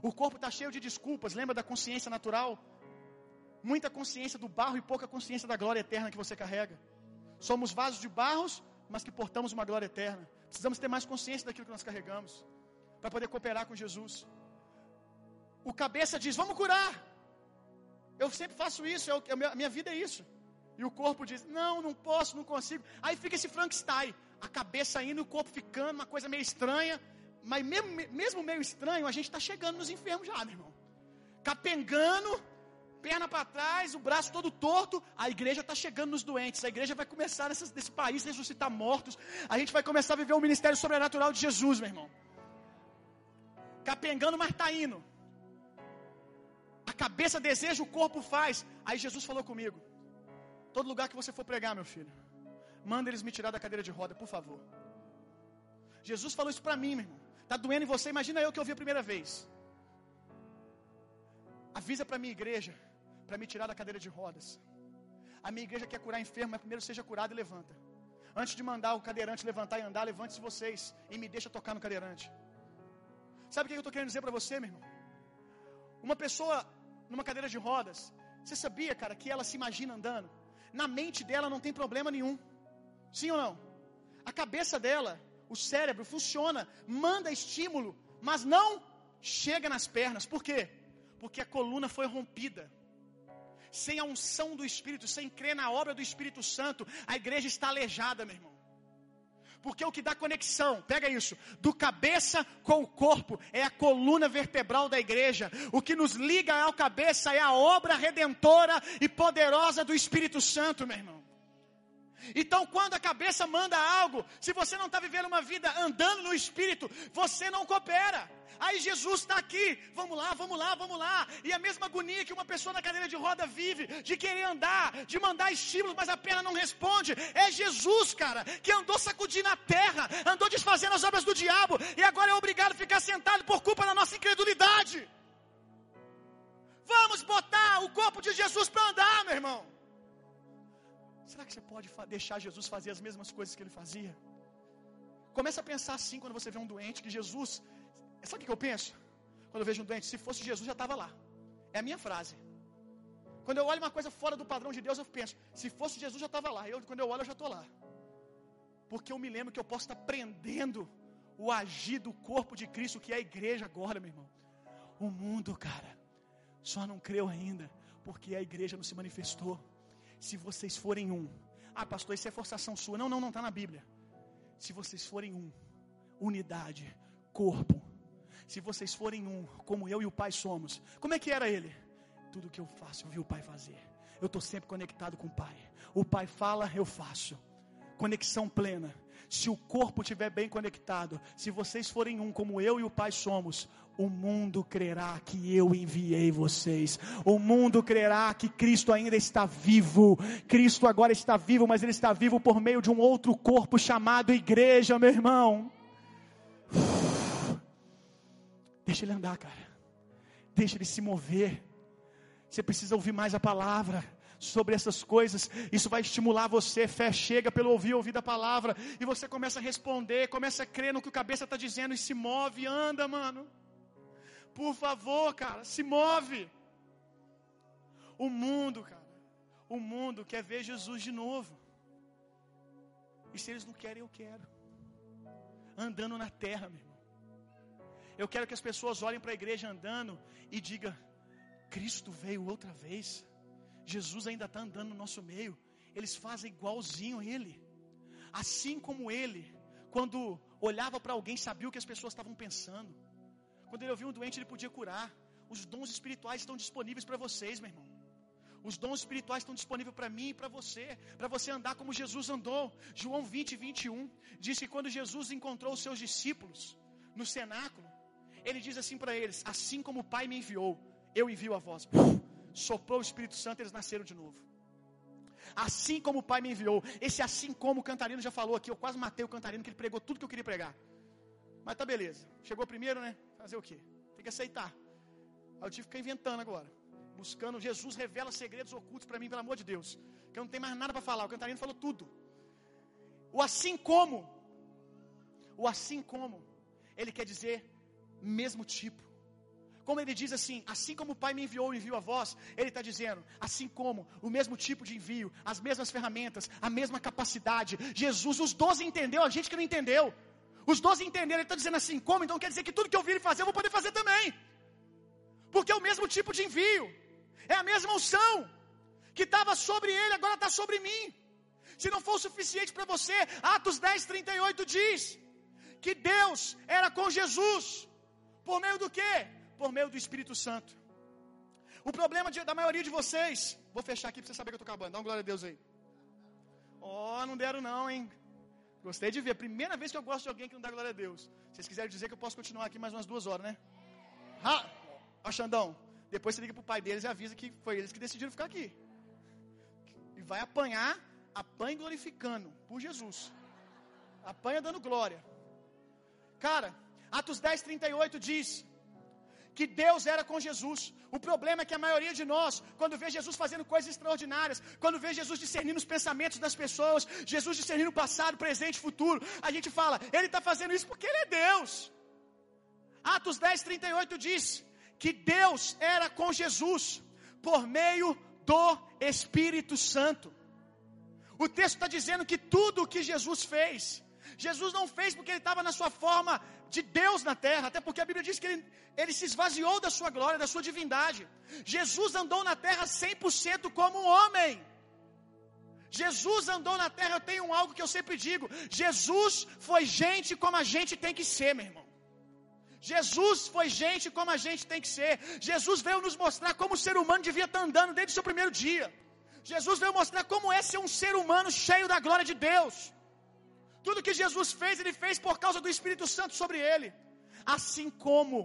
O corpo está cheio de desculpas, lembra da consciência natural? Muita consciência do barro e pouca consciência da glória eterna que você carrega. Somos vasos de barros, mas que portamos uma glória eterna. Precisamos ter mais consciência daquilo que nós carregamos para poder cooperar com Jesus. O cabeça diz: Vamos curar. Eu sempre faço isso, eu, a minha vida é isso. E o corpo diz: Não, não posso, não consigo. Aí fica esse Frankenstein, a cabeça indo o corpo ficando, uma coisa meio estranha. Mas mesmo, mesmo meio estranho, a gente está chegando nos enfermos já, meu irmão. Capengando, perna para trás, o braço todo torto, a igreja está chegando nos doentes, a igreja vai começar nesse, país ressuscitar mortos, a gente vai começar a viver o ministério sobrenatural de Jesus, meu irmão. Capengando, mas está indo. A cabeça deseja, o corpo faz. Aí Jesus falou comigo: Todo lugar que você for pregar, meu filho, manda eles me tirar da cadeira de roda, por favor. Jesus falou isso para mim, meu irmão. Está doendo em você, imagina eu que eu vi a primeira vez. Avisa para minha igreja para me tirar da cadeira de rodas. A minha igreja quer curar enfermo, mas primeiro seja curado e levanta. Antes de mandar o cadeirante levantar e andar, levante-se vocês e me deixa tocar no cadeirante. Sabe o que eu estou querendo dizer para você, meu irmão? Uma pessoa numa cadeira de rodas, você sabia, cara, que ela se imagina andando? Na mente dela não tem problema nenhum. Sim ou não? A cabeça dela, o cérebro funciona, manda estímulo, mas não chega nas pernas. Por quê? Porque a coluna foi rompida. Sem a unção do Espírito, sem crer na obra do Espírito Santo, a igreja está aleijada, meu irmão. Porque o que dá conexão, pega isso, do cabeça com o corpo, é a coluna vertebral da igreja. O que nos liga ao cabeça é a obra redentora e poderosa do Espírito Santo, meu irmão. Então, quando a cabeça manda algo, se você não está vivendo uma vida andando no Espírito, você não coopera. Aí Jesus está aqui, vamos lá, vamos lá, vamos lá. E a mesma agonia que uma pessoa na cadeira de roda vive, de querer andar, de mandar estímulos, mas a perna não responde. É Jesus, cara, que andou sacudindo a terra, andou desfazendo as obras do diabo, e agora é obrigado a ficar sentado por culpa da nossa incredulidade. Vamos botar o corpo de Jesus para andar, meu irmão. Será que você pode deixar Jesus fazer as mesmas coisas que ele fazia? Começa a pensar assim quando você vê um doente, que Jesus. Sabe o que eu penso? Quando eu vejo um doente, se fosse Jesus, já estava lá. É a minha frase. Quando eu olho uma coisa fora do padrão de Deus, eu penso, se fosse Jesus, já estava lá. Eu, quando eu olho, eu já estou lá. Porque eu me lembro que eu posso estar prendendo o agir do corpo de Cristo, que é a igreja agora, meu irmão. O mundo, cara, só não creu ainda, porque a igreja não se manifestou se vocês forem um. Ah, pastor, isso é forçação sua. Não, não, não está na Bíblia. Se vocês forem um, unidade, corpo. Se vocês forem um, como eu e o Pai somos. Como é que era ele? Tudo que eu faço, eu vi o Pai fazer. Eu estou sempre conectado com o Pai. O Pai fala, eu faço. Conexão plena. Se o corpo estiver bem conectado, se vocês forem um como eu e o Pai somos, o mundo crerá que eu enviei vocês. O mundo crerá que Cristo ainda está vivo. Cristo agora está vivo, mas ele está vivo por meio de um outro corpo chamado igreja, meu irmão. Deixa ele andar, cara. Deixa ele se mover. Você precisa ouvir mais a palavra sobre essas coisas, isso vai estimular você. Fé chega pelo ouvir, ouvir da palavra, e você começa a responder, começa a crer no que o cabeça está dizendo e se move, anda, mano. Por favor, cara, se move. O mundo, cara, o mundo quer ver Jesus de novo. E se eles não querem, eu quero. Andando na terra, meu irmão. Eu quero que as pessoas olhem para a igreja andando e digam: Cristo veio outra vez. Jesus ainda está andando no nosso meio. Eles fazem igualzinho ele. Assim como ele, quando olhava para alguém, sabia o que as pessoas estavam pensando. Quando ele ouvia um doente, ele podia curar. Os dons espirituais estão disponíveis para vocês, meu irmão. Os dons espirituais estão disponíveis para mim e para você, para você andar como Jesus andou. João 20, 21 diz que quando Jesus encontrou os seus discípulos no cenáculo, ele diz assim para eles: Assim como o Pai me enviou, eu envio a vós soprou o Espírito Santo, eles nasceram de novo. Assim como o Pai me enviou, esse assim como o Cantarino já falou aqui, eu quase matei o Cantarino, que ele pregou tudo que eu queria pregar. Mas tá beleza, chegou primeiro, né? Fazer o quê? Tem que aceitar. Aí eu tive que ficar inventando agora. Buscando, Jesus revela segredos ocultos para mim, pelo amor de Deus. Que eu não tenho mais nada para falar. O Cantarino falou tudo. O assim como, o assim como, ele quer dizer mesmo tipo. Como ele diz assim, assim como o Pai me enviou e enviou a vós, ele está dizendo, assim como o mesmo tipo de envio, as mesmas ferramentas, a mesma capacidade. Jesus, os doze entendeu, a gente que não entendeu. Os doze entenderam, ele está dizendo assim, como? Então quer dizer que tudo que eu vir fazer, eu vou poder fazer também. Porque é o mesmo tipo de envio, é a mesma unção, que estava sobre ele, agora está sobre mim. Se não for o suficiente para você, Atos 10, 38 diz que Deus era com Jesus, por meio do quê? por meio do Espírito Santo. O problema de, da maioria de vocês, vou fechar aqui para você saber que eu estou acabando, dá uma glória a Deus aí. Oh, não deram não, hein? Gostei de ver, primeira vez que eu gosto de alguém que não dá glória a Deus. Vocês quiserem dizer que eu posso continuar aqui mais umas duas horas, né? Ah, ó, Xandão, depois você liga pro pai deles e avisa que foi eles que decidiram ficar aqui. E vai apanhar, apanha glorificando por Jesus. Apanha dando glória. Cara, Atos 10, 38 diz: que Deus era com Jesus. O problema é que a maioria de nós, quando vê Jesus fazendo coisas extraordinárias, quando vê Jesus discernindo os pensamentos das pessoas, Jesus discernindo o passado, presente futuro, a gente fala, ele está fazendo isso porque ele é Deus. Atos 10, 38 diz que Deus era com Jesus por meio do Espírito Santo. O texto está dizendo que tudo o que Jesus fez, Jesus não fez porque ele estava na sua forma de Deus na terra, até porque a Bíblia diz que ele, ele se esvaziou da sua glória, da sua divindade. Jesus andou na terra 100% como um homem. Jesus andou na terra, eu tenho algo que eu sempre digo: Jesus foi gente como a gente tem que ser, meu irmão. Jesus foi gente como a gente tem que ser. Jesus veio nos mostrar como o ser humano devia estar andando desde o seu primeiro dia. Jesus veio mostrar como é ser um ser humano cheio da glória de Deus. Tudo que Jesus fez, ele fez por causa do Espírito Santo sobre ele. Assim como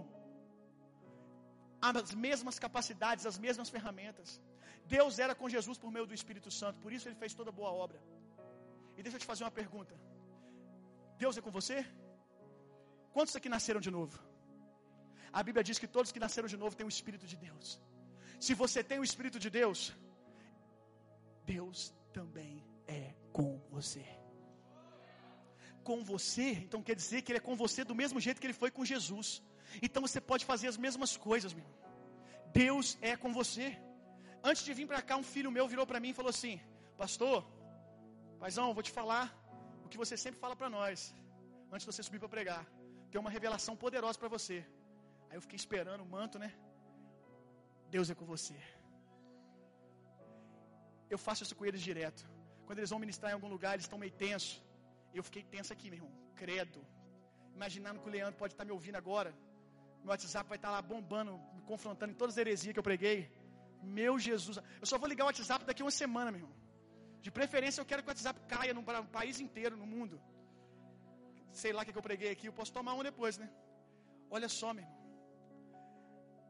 as mesmas capacidades, as mesmas ferramentas. Deus era com Jesus por meio do Espírito Santo, por isso ele fez toda boa obra. E deixa eu te fazer uma pergunta: Deus é com você? Quantos aqui nasceram de novo? A Bíblia diz que todos que nasceram de novo têm o Espírito de Deus. Se você tem o Espírito de Deus, Deus também é com você. Com você, então quer dizer que Ele é com você do mesmo jeito que Ele foi com Jesus. Então você pode fazer as mesmas coisas, meu. Deus é com você. Antes de vir para cá, um filho meu virou para mim e falou assim: Pastor, paizão, vou te falar o que você sempre fala para nós, antes de você subir para pregar. Tem uma revelação poderosa para você. Aí eu fiquei esperando o manto, né? Deus é com você. Eu faço isso com eles direto. Quando eles vão ministrar em algum lugar, eles estão meio tensos. Eu fiquei tenso aqui, meu irmão. Credo. Imaginando que o Leandro pode estar me ouvindo agora. Meu WhatsApp vai estar lá bombando, me confrontando em todas as heresias que eu preguei. Meu Jesus. Eu só vou ligar o WhatsApp daqui uma semana, meu irmão. De preferência, eu quero que o WhatsApp caia no país inteiro, no mundo. Sei lá o que eu preguei aqui, eu posso tomar um depois, né? Olha só, meu irmão.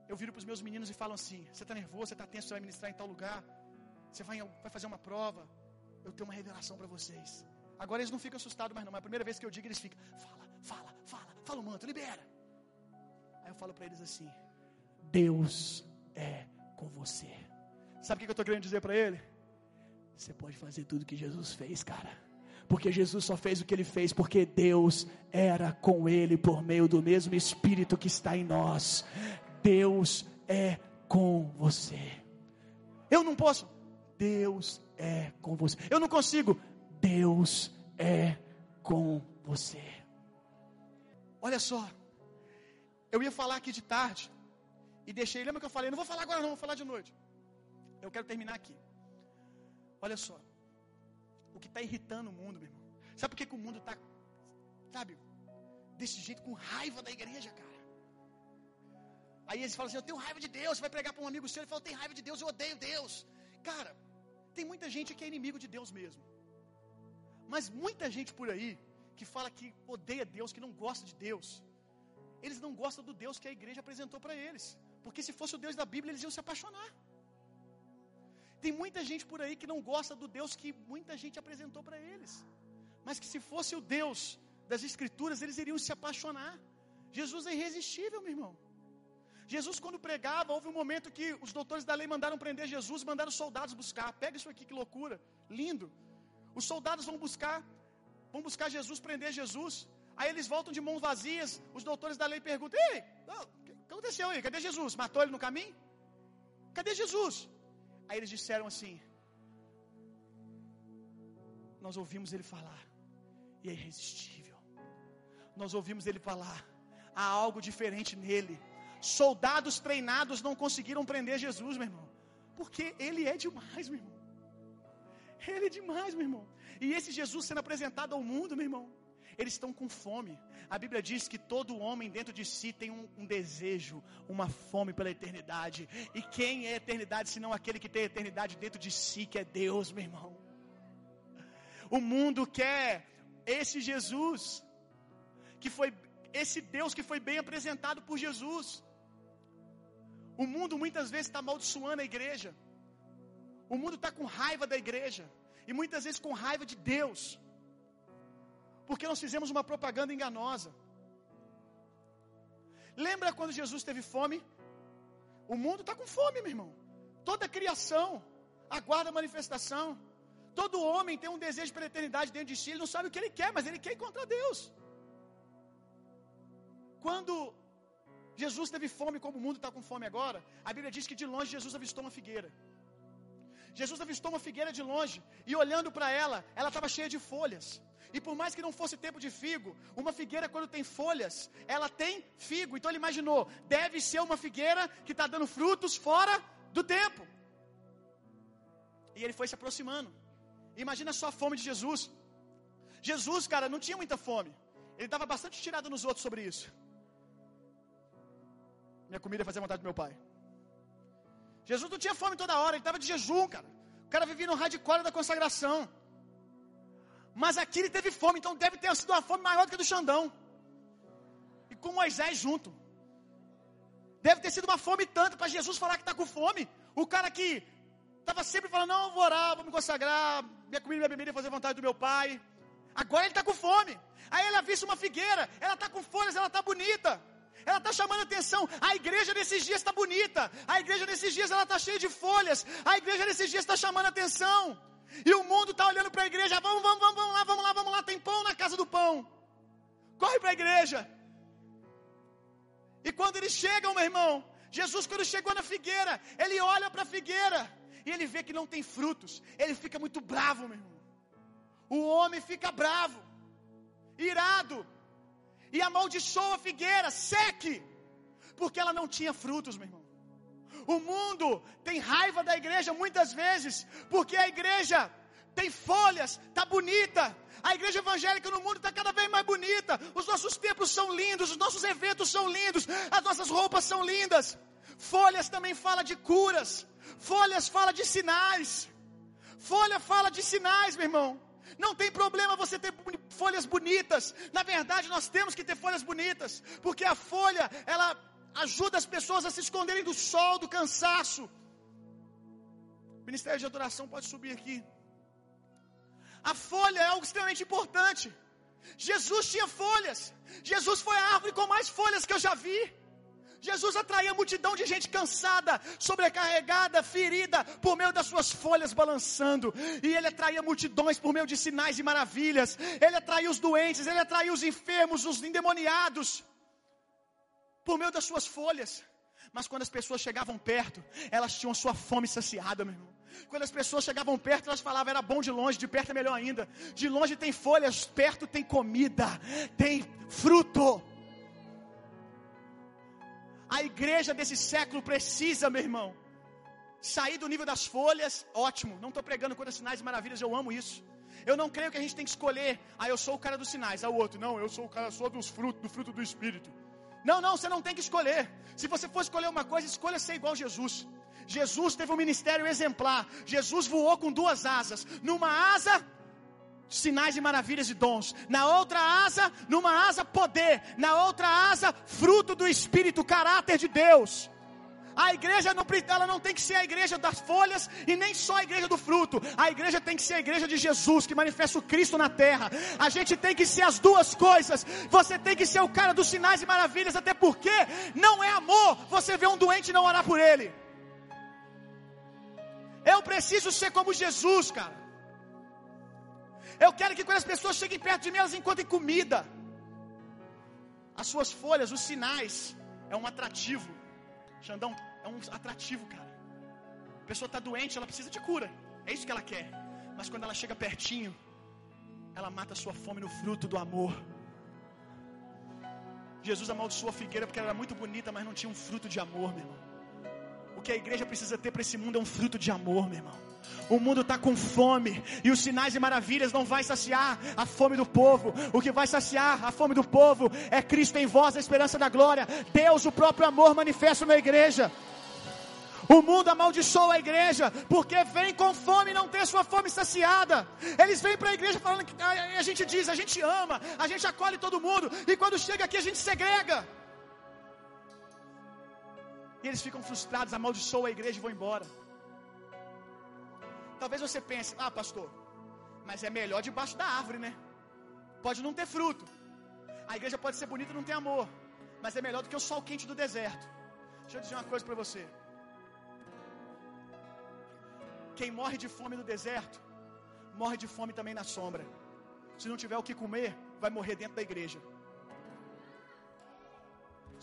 Eu viro para os meus meninos e falo assim: Você está nervoso, você está tenso, você vai ministrar em tal lugar. Você vai, vai fazer uma prova. Eu tenho uma revelação para vocês. Agora eles não ficam assustados mais não. Mas a primeira vez que eu digo, eles ficam: Fala, fala, fala, fala o manto, libera. Aí eu falo para eles assim: Deus é com você. Sabe o que eu estou querendo dizer para ele? Você pode fazer tudo que Jesus fez, cara. Porque Jesus só fez o que ele fez porque Deus era com ele por meio do mesmo Espírito que está em nós. Deus é com você. Eu não posso. Deus é com você. Eu não consigo. Deus é com você. Olha só. Eu ia falar aqui de tarde e deixei. Lembra que eu falei? Não vou falar agora, não, vou falar de noite. Eu quero terminar aqui. Olha só. O que está irritando o mundo, meu irmão. Sabe por que, que o mundo está, sabe, desse jeito, com raiva da igreja, cara? Aí eles falam assim: Eu tenho raiva de Deus. Você vai pregar para um amigo seu, ele fala: Eu tenho raiva de Deus, eu odeio Deus. Cara, tem muita gente que é inimigo de Deus mesmo. Mas muita gente por aí que fala que odeia Deus, que não gosta de Deus, eles não gostam do Deus que a igreja apresentou para eles. Porque se fosse o Deus da Bíblia, eles iam se apaixonar. Tem muita gente por aí que não gosta do Deus que muita gente apresentou para eles. Mas que se fosse o Deus das Escrituras, eles iriam se apaixonar. Jesus é irresistível, meu irmão. Jesus, quando pregava, houve um momento que os doutores da lei mandaram prender Jesus, mandaram soldados buscar. Pega isso aqui, que loucura, lindo. Os soldados vão buscar, vão buscar Jesus, prender Jesus. Aí eles voltam de mãos vazias. Os doutores da lei perguntam: Ei, o que aconteceu aí? Cadê Jesus? Matou ele no caminho? Cadê Jesus? Aí eles disseram assim: Nós ouvimos ele falar, e é irresistível. Nós ouvimos ele falar, há algo diferente nele. Soldados treinados não conseguiram prender Jesus, meu irmão. Porque ele é demais, meu irmão. Ele é demais, meu irmão. E esse Jesus sendo apresentado ao mundo, meu irmão, eles estão com fome. A Bíblia diz que todo homem dentro de si tem um, um, desejo, uma fome pela eternidade. E quem é eternidade senão aquele que tem eternidade dentro de si, que é Deus, meu irmão? O mundo quer esse Jesus, que foi esse Deus que foi bem apresentado por Jesus. O mundo muitas vezes está amaldiçoando a igreja. O mundo está com raiva da igreja. E muitas vezes com raiva de Deus. Porque nós fizemos uma propaganda enganosa. Lembra quando Jesus teve fome? O mundo está com fome, meu irmão. Toda a criação aguarda a manifestação. Todo homem tem um desejo pela eternidade dentro de si. Ele não sabe o que ele quer, mas ele quer encontrar Deus. Quando Jesus teve fome como o mundo está com fome agora, a Bíblia diz que de longe Jesus avistou uma figueira. Jesus avistou uma figueira de longe e olhando para ela, ela estava cheia de folhas. E por mais que não fosse tempo de figo, uma figueira quando tem folhas, ela tem figo. Então ele imaginou, deve ser uma figueira que está dando frutos fora do tempo. E ele foi se aproximando. Imagina só a fome de Jesus. Jesus, cara, não tinha muita fome. Ele estava bastante tirado nos outros sobre isso. Minha comida fazia vontade do meu pai. Jesus não tinha fome toda hora, ele estava de jejum, cara. O cara vivia no hardcore da consagração. Mas aqui ele teve fome, então deve ter sido uma fome maior do que a do Xandão. E com Moisés junto. Deve ter sido uma fome tanto para Jesus falar que está com fome. O cara que estava sempre falando, não, vou orar, vou me consagrar, minha comida minha bebida fazer vontade do meu pai. Agora ele está com fome. Aí ele avista uma figueira, ela está com folhas, ela está bonita. Ela está chamando atenção. A igreja nesses dias está bonita. A igreja nesses dias ela está cheia de folhas. A igreja nesses dias está chamando atenção. E o mundo está olhando para a igreja. Vamos, vamos, vamos, vamos lá, vamos lá, vamos lá. Tem pão na casa do pão. Corre para a igreja. E quando eles chegam, meu irmão, Jesus, quando chegou na figueira, ele olha para a figueira e ele vê que não tem frutos. Ele fica muito bravo, meu irmão. O homem fica bravo, irado, e amaldiçoa a figueira, seque, porque ela não tinha frutos, meu irmão. O mundo tem raiva da igreja muitas vezes, porque a igreja tem folhas, tá bonita. A igreja evangélica no mundo está cada vez mais bonita. Os nossos templos são lindos, os nossos eventos são lindos, as nossas roupas são lindas. Folhas também fala de curas. Folhas fala de sinais. Folha fala de sinais, meu irmão. Não tem problema você ter folhas bonitas. Na verdade, nós temos que ter folhas bonitas, porque a folha, ela ajuda as pessoas a se esconderem do sol, do cansaço. O Ministério de Adoração pode subir aqui. A folha é algo extremamente importante. Jesus tinha folhas. Jesus foi a árvore com mais folhas que eu já vi. Jesus atraía multidão de gente cansada, sobrecarregada, ferida, por meio das suas folhas balançando. E ele atraía multidões por meio de sinais e maravilhas. Ele atraía os doentes, ele atraía os enfermos, os endemoniados, por meio das suas folhas. Mas quando as pessoas chegavam perto, elas tinham sua fome saciada, meu irmão. Quando as pessoas chegavam perto, elas falavam, era bom de longe, de perto é melhor ainda. De longe tem folhas, perto tem comida, tem fruto. A igreja desse século precisa, meu irmão, sair do nível das folhas. Ótimo, não estou pregando contra sinais e maravilhas, eu amo isso. Eu não creio que a gente tem que escolher, ah, eu sou o cara dos sinais, ah, o outro, não, eu sou o cara só dos frutos, do fruto do Espírito. Não, não, você não tem que escolher. Se você for escolher uma coisa, escolha ser igual a Jesus. Jesus teve um ministério exemplar. Jesus voou com duas asas. Numa asa, sinais e maravilhas e dons. Na outra asa, numa asa, poder. Na outra asa, fruto do Espírito, caráter de Deus. A igreja não, ela não tem que ser a igreja das folhas e nem só a igreja do fruto. A igreja tem que ser a igreja de Jesus, que manifesta o Cristo na terra. A gente tem que ser as duas coisas. Você tem que ser o cara dos sinais e maravilhas, até porque não é amor você ver um doente e não orar por ele. Eu preciso ser como Jesus, cara. Eu quero que quando as pessoas cheguem perto de mim, elas encontrem comida. As suas folhas, os sinais, é um atrativo. Xandão, é um atrativo, cara. A pessoa está doente, ela precisa de cura. É isso que ela quer. Mas quando ela chega pertinho, ela mata a sua fome no fruto do amor. Jesus amaldiçoou a figueira porque ela era muito bonita, mas não tinha um fruto de amor, meu irmão. O que a igreja precisa ter para esse mundo é um fruto de amor, meu irmão. O mundo está com fome e os sinais e maravilhas não vai saciar a fome do povo. O que vai saciar a fome do povo é Cristo em vós, a esperança da glória. Deus, o próprio amor manifesto na igreja. O mundo amaldiçoa a igreja porque vem com fome e não tem a sua fome saciada. Eles vêm para a igreja falando que a gente diz, a gente ama, a gente acolhe todo mundo e quando chega aqui a gente segrega. E eles ficam frustrados, amaldiçoam a igreja e vão embora. Talvez você pense, ah, pastor, mas é melhor debaixo da árvore, né? Pode não ter fruto. A igreja pode ser bonita e não ter amor. Mas é melhor do que o sol quente do deserto. Deixa eu dizer uma coisa para você. Quem morre de fome no deserto, morre de fome também na sombra. Se não tiver o que comer, vai morrer dentro da igreja.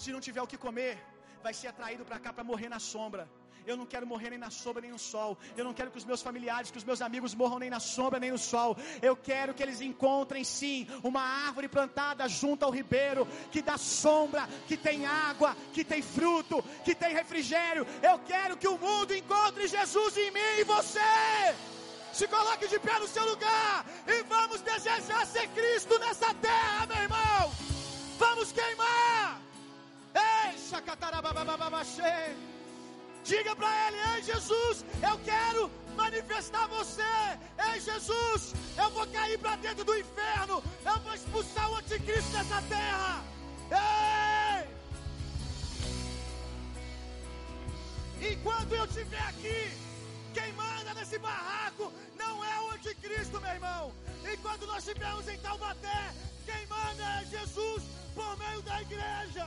Se não tiver o que comer, vai ser atraído para cá para morrer na sombra. Eu não quero morrer nem na sombra nem no sol. Eu não quero que os meus familiares, que os meus amigos morram nem na sombra nem no sol. Eu quero que eles encontrem sim uma árvore plantada junto ao ribeiro, que dá sombra, que tem água, que tem fruto, que tem refrigério. Eu quero que o mundo encontre Jesus em mim e você. Se coloque de pé no seu lugar e vamos desejar ser Cristo nessa terra, meu irmão. Vamos queimar. Diga para ele: Ei, Jesus, eu quero manifestar você. Ei, Jesus, eu vou cair para dentro do inferno. Eu vou expulsar o anticristo dessa terra. Ei! Enquanto eu estiver aqui, quem manda nesse barraco não é o anticristo, meu irmão. Enquanto nós estivermos em Taubaté, quem manda é Jesus por meio da igreja.